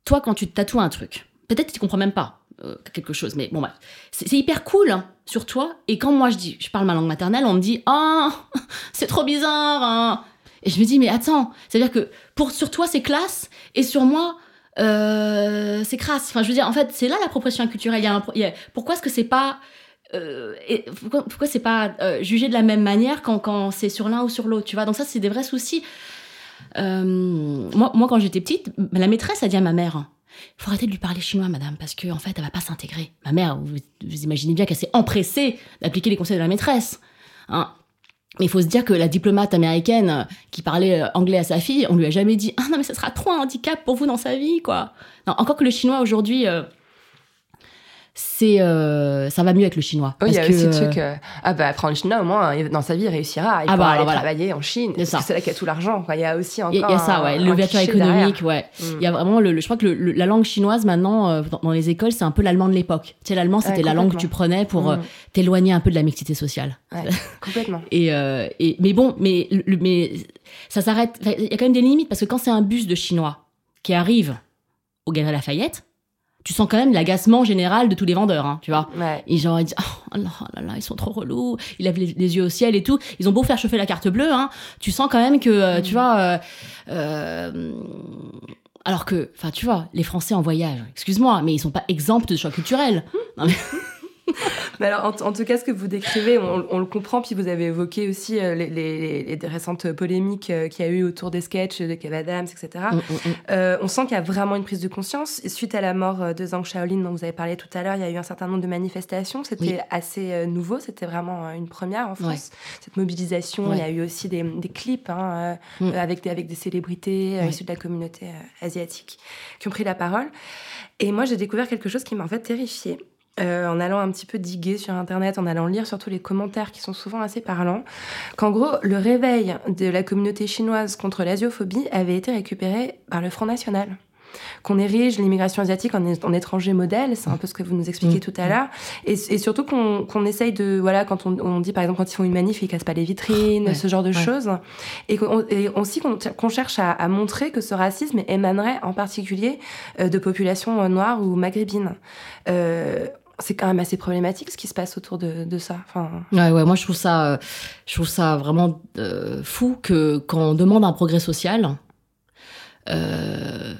toi quand tu te tatoues un truc, peut-être tu comprends même pas euh, quelque chose, mais bon c'est hyper cool hein, sur toi. Et quand moi je dis, je parle ma langue maternelle, on me dit ah [laughs] c'est trop bizarre. hein. Et je me dis mais attends, c'est à dire que pour sur toi c'est classe et sur moi euh, c'est crasse. Enfin, je veux dire, en fait, c'est là l'appropriation culturelle. Il y a un pourquoi est-ce que c'est pas euh, et pourquoi, c'est pas jugé de la même manière quand, quand c'est sur l'un ou sur l'autre, tu vois? Donc ça, c'est des vrais soucis. Moi, moi, quand j'étais petite, la maîtresse a dit à ma mère il faut arrêter de lui parler chinois, madame, parce qu'en en fait, elle va pas s'intégrer. Ma mère, vous, imaginez bien qu'elle s'est empressée d'appliquer les conseils de la maîtresse. Hein mais il faut se dire que la diplomate américaine euh, qui parlait euh, anglais à sa fille, on lui a jamais dit ah non mais ça sera trop un handicap pour vous dans sa vie quoi. Non, encore que le chinois aujourd'hui, euh, c'est euh, ça va mieux avec le chinois. Oui, il y a Parce aussi que, le euh, truc. euh, ah bah, apprendre le chinois, au moins, dans sa vie, il réussira. Il Ah bah, aller voilà. travailler en Chine. C'est là qu'il y a tout l'argent. Il y a aussi encore. Il y, a- ça, ouais, l'ouverture économique, derrière. ouais. Mm. Il y a vraiment le, le- je crois que le- le- la langue chinoise maintenant euh, dans, dans les écoles, c'est un peu l'allemand de l'époque. Tu sais, l'allemand, c'était Ouais, la langue que tu prenais pour euh, Mm. t'éloigner un peu de la mixité sociale. Ouais, [laughs] complètement. Et, euh, et mais bon, mais le- mais ça s'arrête. Il y a quand même des limites parce que quand c'est un bus de chinois qui arrive au Galeries Lafayette, tu sens quand même l'agacement général de tous les vendeurs, hein, tu vois. Ouais. Et genre, ils disent, oh là là là, ils sont trop relous, ils lèvent les, les yeux au ciel et tout. Ils ont beau faire chauffer la carte bleue, hein, tu sens quand même que, euh, tu vois, euh, euh, alors que, enfin, tu vois, les Français en voyage, excuse-moi, mais ils sont pas exempts de choix culturels. Non, mais- [laughs] Mais alors, en, en tout cas, ce que vous décrivez, on, on le comprend. Puis vous avez évoqué aussi euh, les, les- les- les récentes polémiques euh, qu'il y a eu autour des sketchs de Kev Adams, etc. Mm, mm, mm. Euh, on sent qu'il y a vraiment une prise de conscience. Et suite à la mort de Zhang Shaolin, dont vous avez parlé tout à l'heure, il y a eu un certain nombre de manifestations. C'était Oui. assez nouveau. C'était vraiment une première en France. Cette mobilisation. Ouais. Il y a eu aussi des, des clips hein, avec, des, avec des célébrités Ouais. issues de la communauté asiatique qui ont pris la parole. Et moi, j'ai découvert quelque chose qui m'a en fait terrifiée. Euh, en allant un petit peu diguer sur Internet, en allant lire surtout les commentaires qui sont souvent assez parlants, qu'en gros, le réveil de la communauté chinoise contre l'asiaphobie avait été récupéré par le Front National. Qu'on érige l'immigration asiatique en, étranger modèle, c'est un peu ce que vous nous expliquez Mm. tout à l'heure, et, et surtout qu'on essaye de, voilà, quand on, on dit par exemple quand ils font une manif, ils cassent pas les vitrines, Ouais, ce genre de ouais. choses, et, qu'on- et aussi qu'on cherche à, à montrer que ce racisme émanerait en particulier euh, de populations noires ou maghrébines. Euh, c'est quand même assez problématique ce qui se passe autour de, de ça. Enfin, Ouais, ouais, moi je trouve ça, je trouve ça vraiment euh, fou que quand on demande un progrès social, euh,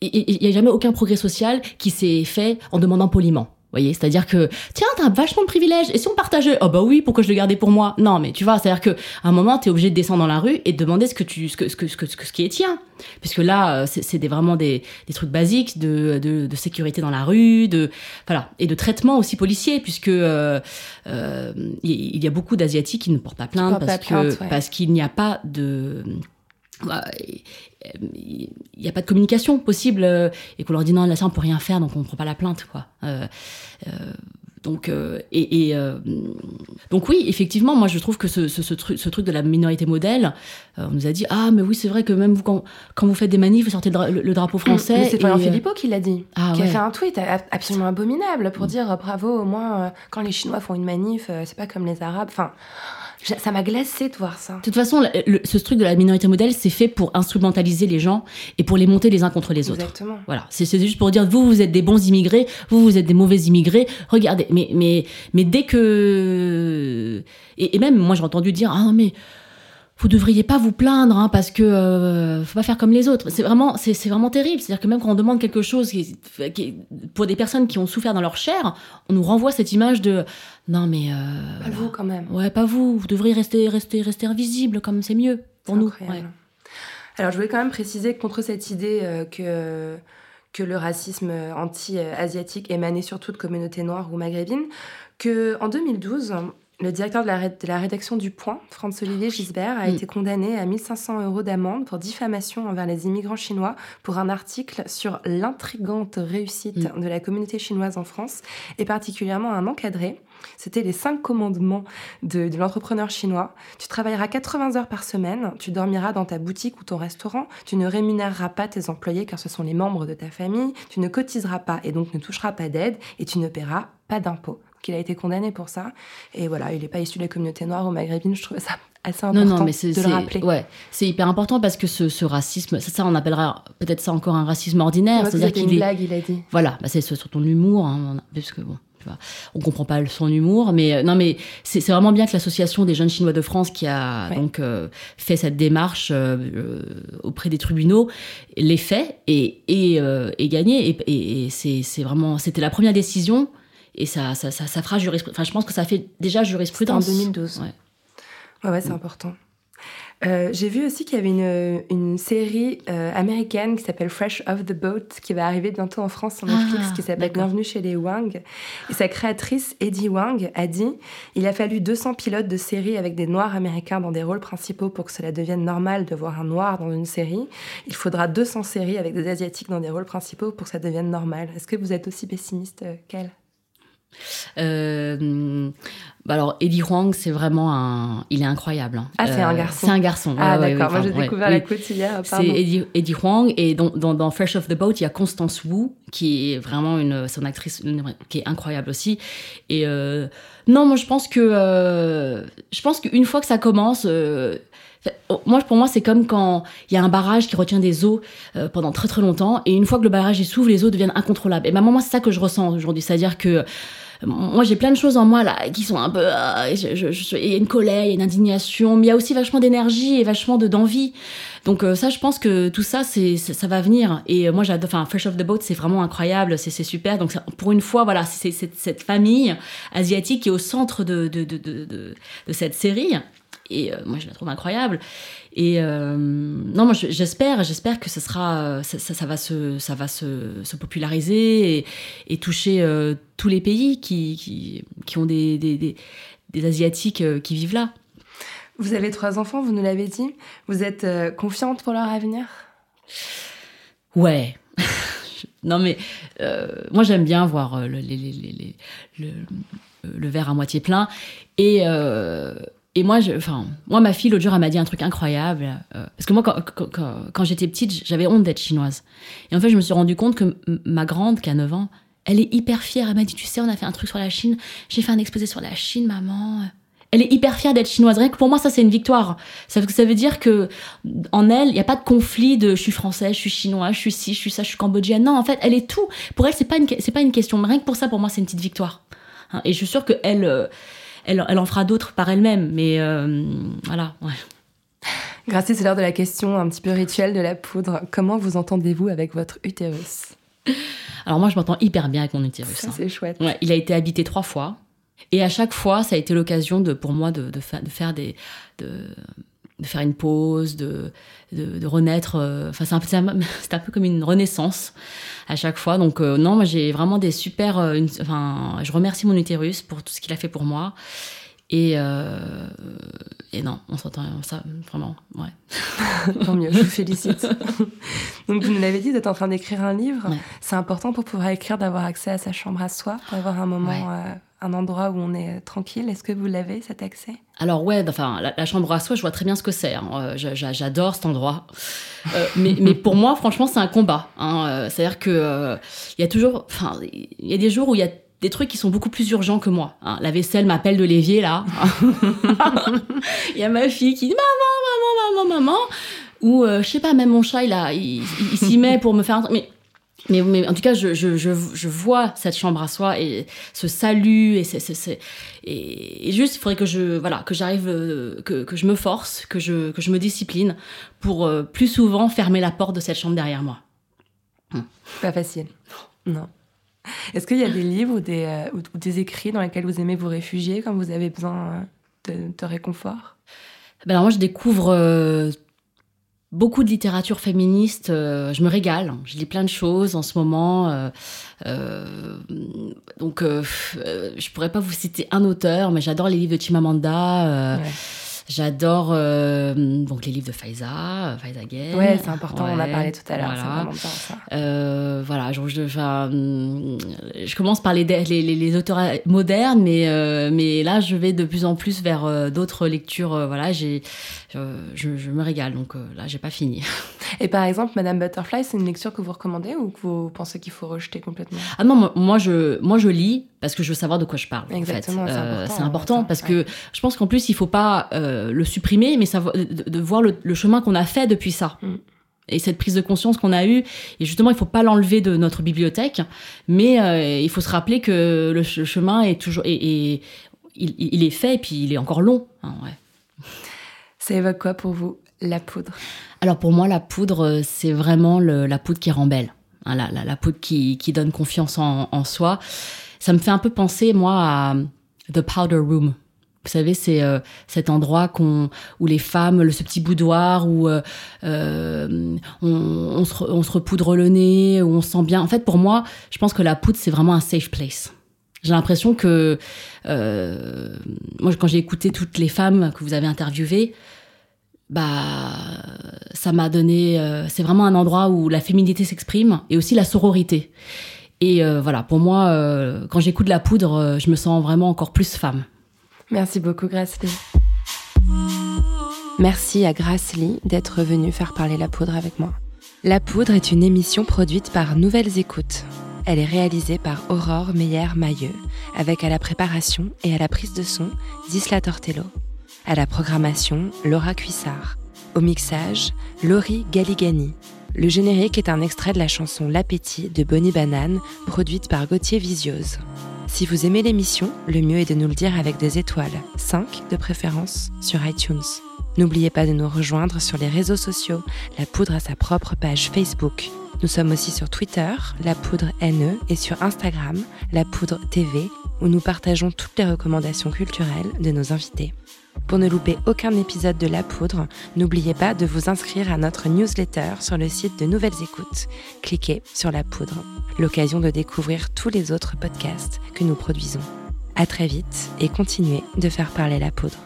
il n'y a jamais aucun progrès social qui s'est fait en demandant poliment. Voyez, c'est-à-dire que tiens, t'as vachement de privilèges. Et si on partageait Oh bah oui, pourquoi je le gardais pour moi? Non, mais tu vois, c'est-à-dire que à un moment, t'es obligé de descendre dans la rue et de demander ce que tu, ce que, ce que, ce que, ce qui est tien. Puisque là, euh, c'est des, vraiment des, des trucs basiques de, de, de sécurité dans la rue, de voilà, et de traitement aussi policier, puisque euh, euh, il y a beaucoup d'asiatiques qui ne portent pas plainte portent parce pas que ouais. parce qu'il n'y a pas de il n'y a pas de communication possible euh, et qu'on leur dit non là ça on peut rien faire donc on prend pas la plainte quoi. Euh, euh, donc euh, et, et, euh, donc oui effectivement moi je trouve que ce, ce, ce truc ce truc de la minorité modèle on nous a dit ah mais oui c'est vrai que même vous quand, quand vous faites des manifs vous sortez le, dra- le- le drapeau français Mais c'est Florian Philippot qui l'a dit, ah qui a fait un tweet absolument abominable pour dire euh, bravo, au moins quand les Chinois font une manif, c'est pas comme les Arabes. Enfin, ça m'a glacé de voir ça. De toute façon, le- ce truc de la minorité modèle, c'est fait pour instrumentaliser les gens et pour les monter les uns contre les autres. Exactement. Voilà, c'est juste pour dire vous vous êtes des bons immigrés, vous vous êtes des mauvais immigrés. Regardez, mais mais mais dès que et, et même moi j'ai entendu dire ah mais vous devriez pas vous plaindre hein, parce que euh, faut pas faire comme les autres. C'est vraiment c'est vraiment terrible. C'est-à-dire que même quand on demande quelque chose qui, qui pour des personnes qui ont souffert dans leur chair, on nous renvoie cette image de non mais euh, Pas vous quand même. ouais pas vous, vous devriez rester rester rester invisible comme c'est mieux pour nous. Ouais. Alors, je voulais quand même préciser contre cette idée euh, que, que le racisme anti-asiatique émanait surtout de communautés noires ou maghrébines, que en 2012, Le directeur de la, ré- de la rédaction du Point, Franz-Olivier Gisbert, a Mm. été condamné à 1500 euros d'amende pour diffamation envers les immigrants chinois pour un article sur l'intrigante réussite Mm. de la communauté chinoise en France et particulièrement un encadré. C'était les cinq commandements de, de l'entrepreneur chinois. Tu travailleras 80 heures par semaine, tu dormiras dans ta boutique ou ton restaurant, tu ne rémunéreras pas tes employés car ce sont les membres de ta famille, tu ne cotiseras pas et donc ne toucheras pas d'aide et tu ne paieras pas d'impôts. Donc, il a été condamné pour ça. Et voilà, il n'est pas issu de la communauté noire ou maghrébine. Je trouvais ça assez important Non, non, mais de le rappeler. ouais, c'est hyper important parce que ce, ce racisme, ça, ça, on appellera peut-être ça encore un racisme ordinaire. Ouais, C'est-à-dire qu'il une est, blague, il a dit. Voilà, bah c'est sur ton humour, hein, parce que bon, tu vois, on comprend pas son humour, mais euh, non, mais c'est vraiment bien que l'association des jeunes chinois de France qui a Ouais. donc euh, fait cette démarche euh, auprès des tribunaux l'ait fait et et, euh, et gagné et, et- et c'est c'est vraiment c'était la première décision et ça ça ça, ça fera jurisprudence. Enfin, je pense que ça fait déjà C'était en jurisprudence. 2012. Ouais. Ouais, ouais, c'est important. Euh, J'ai vu aussi qu'il y avait une, une série euh, américaine qui s'appelle Fresh Off the Boat qui va arriver bientôt en France sur Netflix Ah, qui s'appelle. Bienvenue chez les Wang. Et sa créatrice, Eddie Wang, a dit Il a fallu 200 pilotes de séries avec des noirs américains dans des rôles principaux pour que cela devienne normal de voir un noir dans une série. Il faudra 200 séries avec des asiatiques dans des rôles principaux pour que ça devienne normal. Est-ce que vous êtes aussi pessimiste euh, qu'elle Euh, bah alors Eddie Huang, c'est vraiment un, il est incroyable. hein. Ah, c'est Euh, un garçon. C'est un garçon. Ah, ouais, d'accord. ouais, Moi, j'ai découvert la côte hier. C'est. Eddie, Eddie Huang et dans, dans, dans Fresh Off the Boat, il y a Constance Wu qui est vraiment une, son actrice une- qui est incroyable aussi. Et euh, non, moi je pense que euh, je pense qu'une fois que ça commence. euh, oh, moi, pour moi, c'est comme quand il y a un barrage qui retient des eaux euh, pendant très très longtemps, et une fois que le barrage s'ouvre, les eaux deviennent incontrôlables. Et ben moi, c'est ça que je ressens aujourd'hui, c'est-à-dire que euh, moi, j'ai plein de choses en moi là qui sont un peu, euh, je- je- je- il y a une colère, il y a une indignation, mais il y a aussi vachement d'énergie et vachement de d'envie. Donc euh, ça, je pense que tout ça, c'est ça va venir. Et euh, moi, j'adore. Enfin, Fresh Off the Boat, c'est vraiment incroyable, c'est c'est super. Donc pour une fois, voilà, c'est cette famille asiatique qui est au centre de de de, de, de cette série. Et euh, moi, je la trouve incroyable. Et euh, non, moi, je- j'espère, j'espère que ce sera, euh, ça, ça, ça va se, ça va se, se populariser et, et toucher euh, tous les pays qui, qui, qui ont des, des, des, des asiatiques qui vivent là. Vous avez trois enfants, vous nous l'avez dit. Vous êtes confiante pour leur avenir? Ouais. [laughs] non mais moi j'aime bien voir le, les- les- les- les- le, le verre à moitié plein et et moi, enfin, moi, ma fille, l'autre jour, elle m'a dit un truc incroyable. euh, parce que moi, quand, j'étais petite, j'avais honte d'être chinoise. Et en fait, je me suis rendu compte que ma grande, qui a 9 ans, elle est hyper fière. Elle m'a dit, tu sais, on a fait un truc sur la Chine. J'ai fait un exposé sur la Chine, maman. Elle est hyper fière d'être chinoise. Rien que pour moi, ça, c'est une victoire. Ça, veut dire que en elle, il n'y a pas de conflit de je suis française, je suis chinois, je suis ci, je suis ça, je suis cambodgienne. Non, en fait, elle est tout. Pour elle, c'est pas une, pas une question. Rien que pour ça, pour moi, c'est une petite victoire. Hein, Et je suis sûre que elle, euh, elle, elle en fera d'autres par elle-même. Mais euh, voilà. Ouais. Gracie, c'est l'heure de la question un petit peu rituelle de la poudre. Comment vous entendez-vous avec votre utérus? Alors moi, je m'entends hyper bien avec mon utérus. Ça, hein. c'est chouette. Ouais, il a été habité trois fois. Et à chaque fois, ça a été l'occasion de, pour moi de, de, fa- de faire des, de, de faire une pause, de, de, de renaître. euh, Enfin, c'est un, un, [laughs] un peu comme une renaissance à chaque fois. Donc euh, non, moi j'ai vraiment des super. euh, une- enfin, je remercie mon utérus pour tout ce qu'il a fait pour moi. Et, et non, on s'entend ça vraiment. Ouais. [laughs] Tant mieux, je vous félicite. [laughs] Donc, vous nous l'avez dit, vous êtes en train d'écrire un livre. Ouais. C'est important pour pouvoir écrire d'avoir accès à sa chambre à soi, d'avoir un moment, Ouais. Euh, un endroit où on est euh, tranquille? Est-ce que vous l'avez, cet accès? Alors ouais, enfin la, chambre à soi, je vois très bien ce que c'est. hein. Euh, j'a- j'a- J'adore cet endroit. Euh, mais, mais pour moi, franchement, c'est un combat. hein. Euh, C'est-à-dire que euh, il y a toujours, enfin, il y a des jours où il y a des trucs qui sont beaucoup plus urgents que moi. hein. La vaisselle m'appelle de l'évier là. [laughs] Il y a ma fille qui dit maman, maman, maman, maman. Ou euh, je sais pas, même mon chat, il- il s'y met pour me faire un truc. Mais mais, mais en tout cas, je, je, je, je vois cette chambre à soi et ce salut et c'est, c'est, c'est- et, et juste, il faudrait que je voilà que j'arrive, euh, que, que je me force, que je que je me discipline pour euh, plus souvent fermer la porte de cette chambre derrière moi. Pas facile. Non. Est-ce qu'il y a des livres ou des, euh, ou, des écrits dans lesquels vous aimez vous réfugier quand vous avez besoin de, de réconfort? Ben alors moi, je découvre euh, beaucoup de littérature féministe. je me régale. Je lis plein de choses en ce moment. donc, je pourrais pas vous citer un auteur, mais j'adore les livres de Chimamanda. Ouais. J'adore euh, donc les livres de Faiza, Faiza Gay. Ouais, c'est important, on en a parlé tout à l'heure, voilà. bien ça. Euh, voilà, je, je, je, commence par les, les, les, auteurs modernes, mais, euh, mais là, je vais de plus en plus vers euh, d'autres lectures. Euh, voilà, j'ai, je, je, me régale, donc là, j'ai pas fini. [laughs] Et par exemple, Madame Butterfly, c'est une lecture que vous recommandez ou que vous pensez qu'il faut rejeter complètement? Ah non, moi, je, moi, je lis parce que je veux savoir de quoi je parle. Exactement, c'est important, c'est important parce que je pense qu'en plus, il faut pas euh, le supprimer, mais savoir, de, voir le, chemin qu'on a fait depuis ça. Mm. Et cette prise de conscience qu'on a eue, et justement, il faut pas l'enlever de notre bibliothèque, mais euh, il faut se rappeler que le, chemin est toujours, et, il, est fait, et puis il est encore long. Hein, ça évoque quoi pour vous, la poudre? Alors pour moi, la poudre, c'est vraiment la poudre qui rend belle, hein, la, poudre qui, donne confiance en, en, soi. Ça me fait un peu penser, moi, à The Powder Room. Vous savez, c'est euh, cet endroit qu'on, où les femmes, le, ce petit boudoir où euh, euh, on, on, se, on, se, repoudre le nez, où on se sent bien. En fait, pour moi, je pense que la poudre, c'est vraiment un safe place. J'ai l'impression que, moi, quand j'ai écouté toutes les femmes que vous avez interviewées, bah, ça m'a donné. c'est vraiment un endroit où la féminité s'exprime et aussi la sororité. Et voilà, pour moi, quand j'écoute la poudre, je me sens vraiment encore plus femme. Merci beaucoup, Gracely. Merci à Gracely d'être venue faire parler la poudre avec moi. La poudre est une émission produite par Nouvelles Écoutes. Elle est réalisée par Aurore Meyer-Mailleux, avec à la préparation et à la prise de son Zisla Tortello. À la programmation, Laura Cuissard. Au mixage, Laurie Galigani. Le générique est un extrait de la chanson L'appétit de Bonnie Banane, produite par Gauthier Visiose. Si vous aimez l'émission, le mieux est de nous le dire avec des étoiles, 5 de préférence, sur iTunes. N'oubliez pas de nous rejoindre sur les réseaux sociaux. La Poudre a sa propre page Facebook. Nous sommes aussi sur Twitter, La Poudre NE, et sur Instagram, La Poudre TV, où nous partageons toutes les recommandations culturelles de nos invités. Pour ne louper aucun épisode de La Poudre, n'oubliez pas de vous inscrire à notre newsletter sur le site de Nouvelles Écoutes. Cliquez sur La Poudre, l'occasion de découvrir tous les autres podcasts que nous produisons. À très vite et continuez de faire parler La Poudre.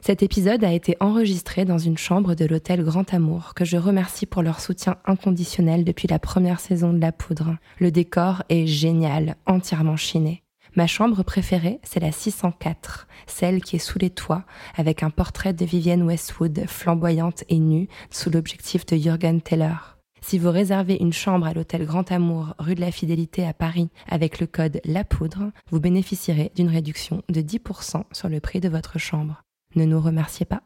Cet épisode a été enregistré dans une chambre de l'hôtel Grand Amour, que je remercie pour leur soutien inconditionnel depuis la première saison de La Poudre. Le décor est génial, entièrement chiné. Ma chambre préférée, c'est la 604, celle qui est sous les toits, avec un portrait de Vivienne Westwood, flamboyante et nue, sous l'objectif de Jürgen Teller. Si vous réservez une chambre à l'hôtel Grand Amour, rue de la Fidélité à Paris, avec le code La Poudre, vous bénéficierez d'une réduction de 10% sur le prix de votre chambre. Ne nous remerciez pas.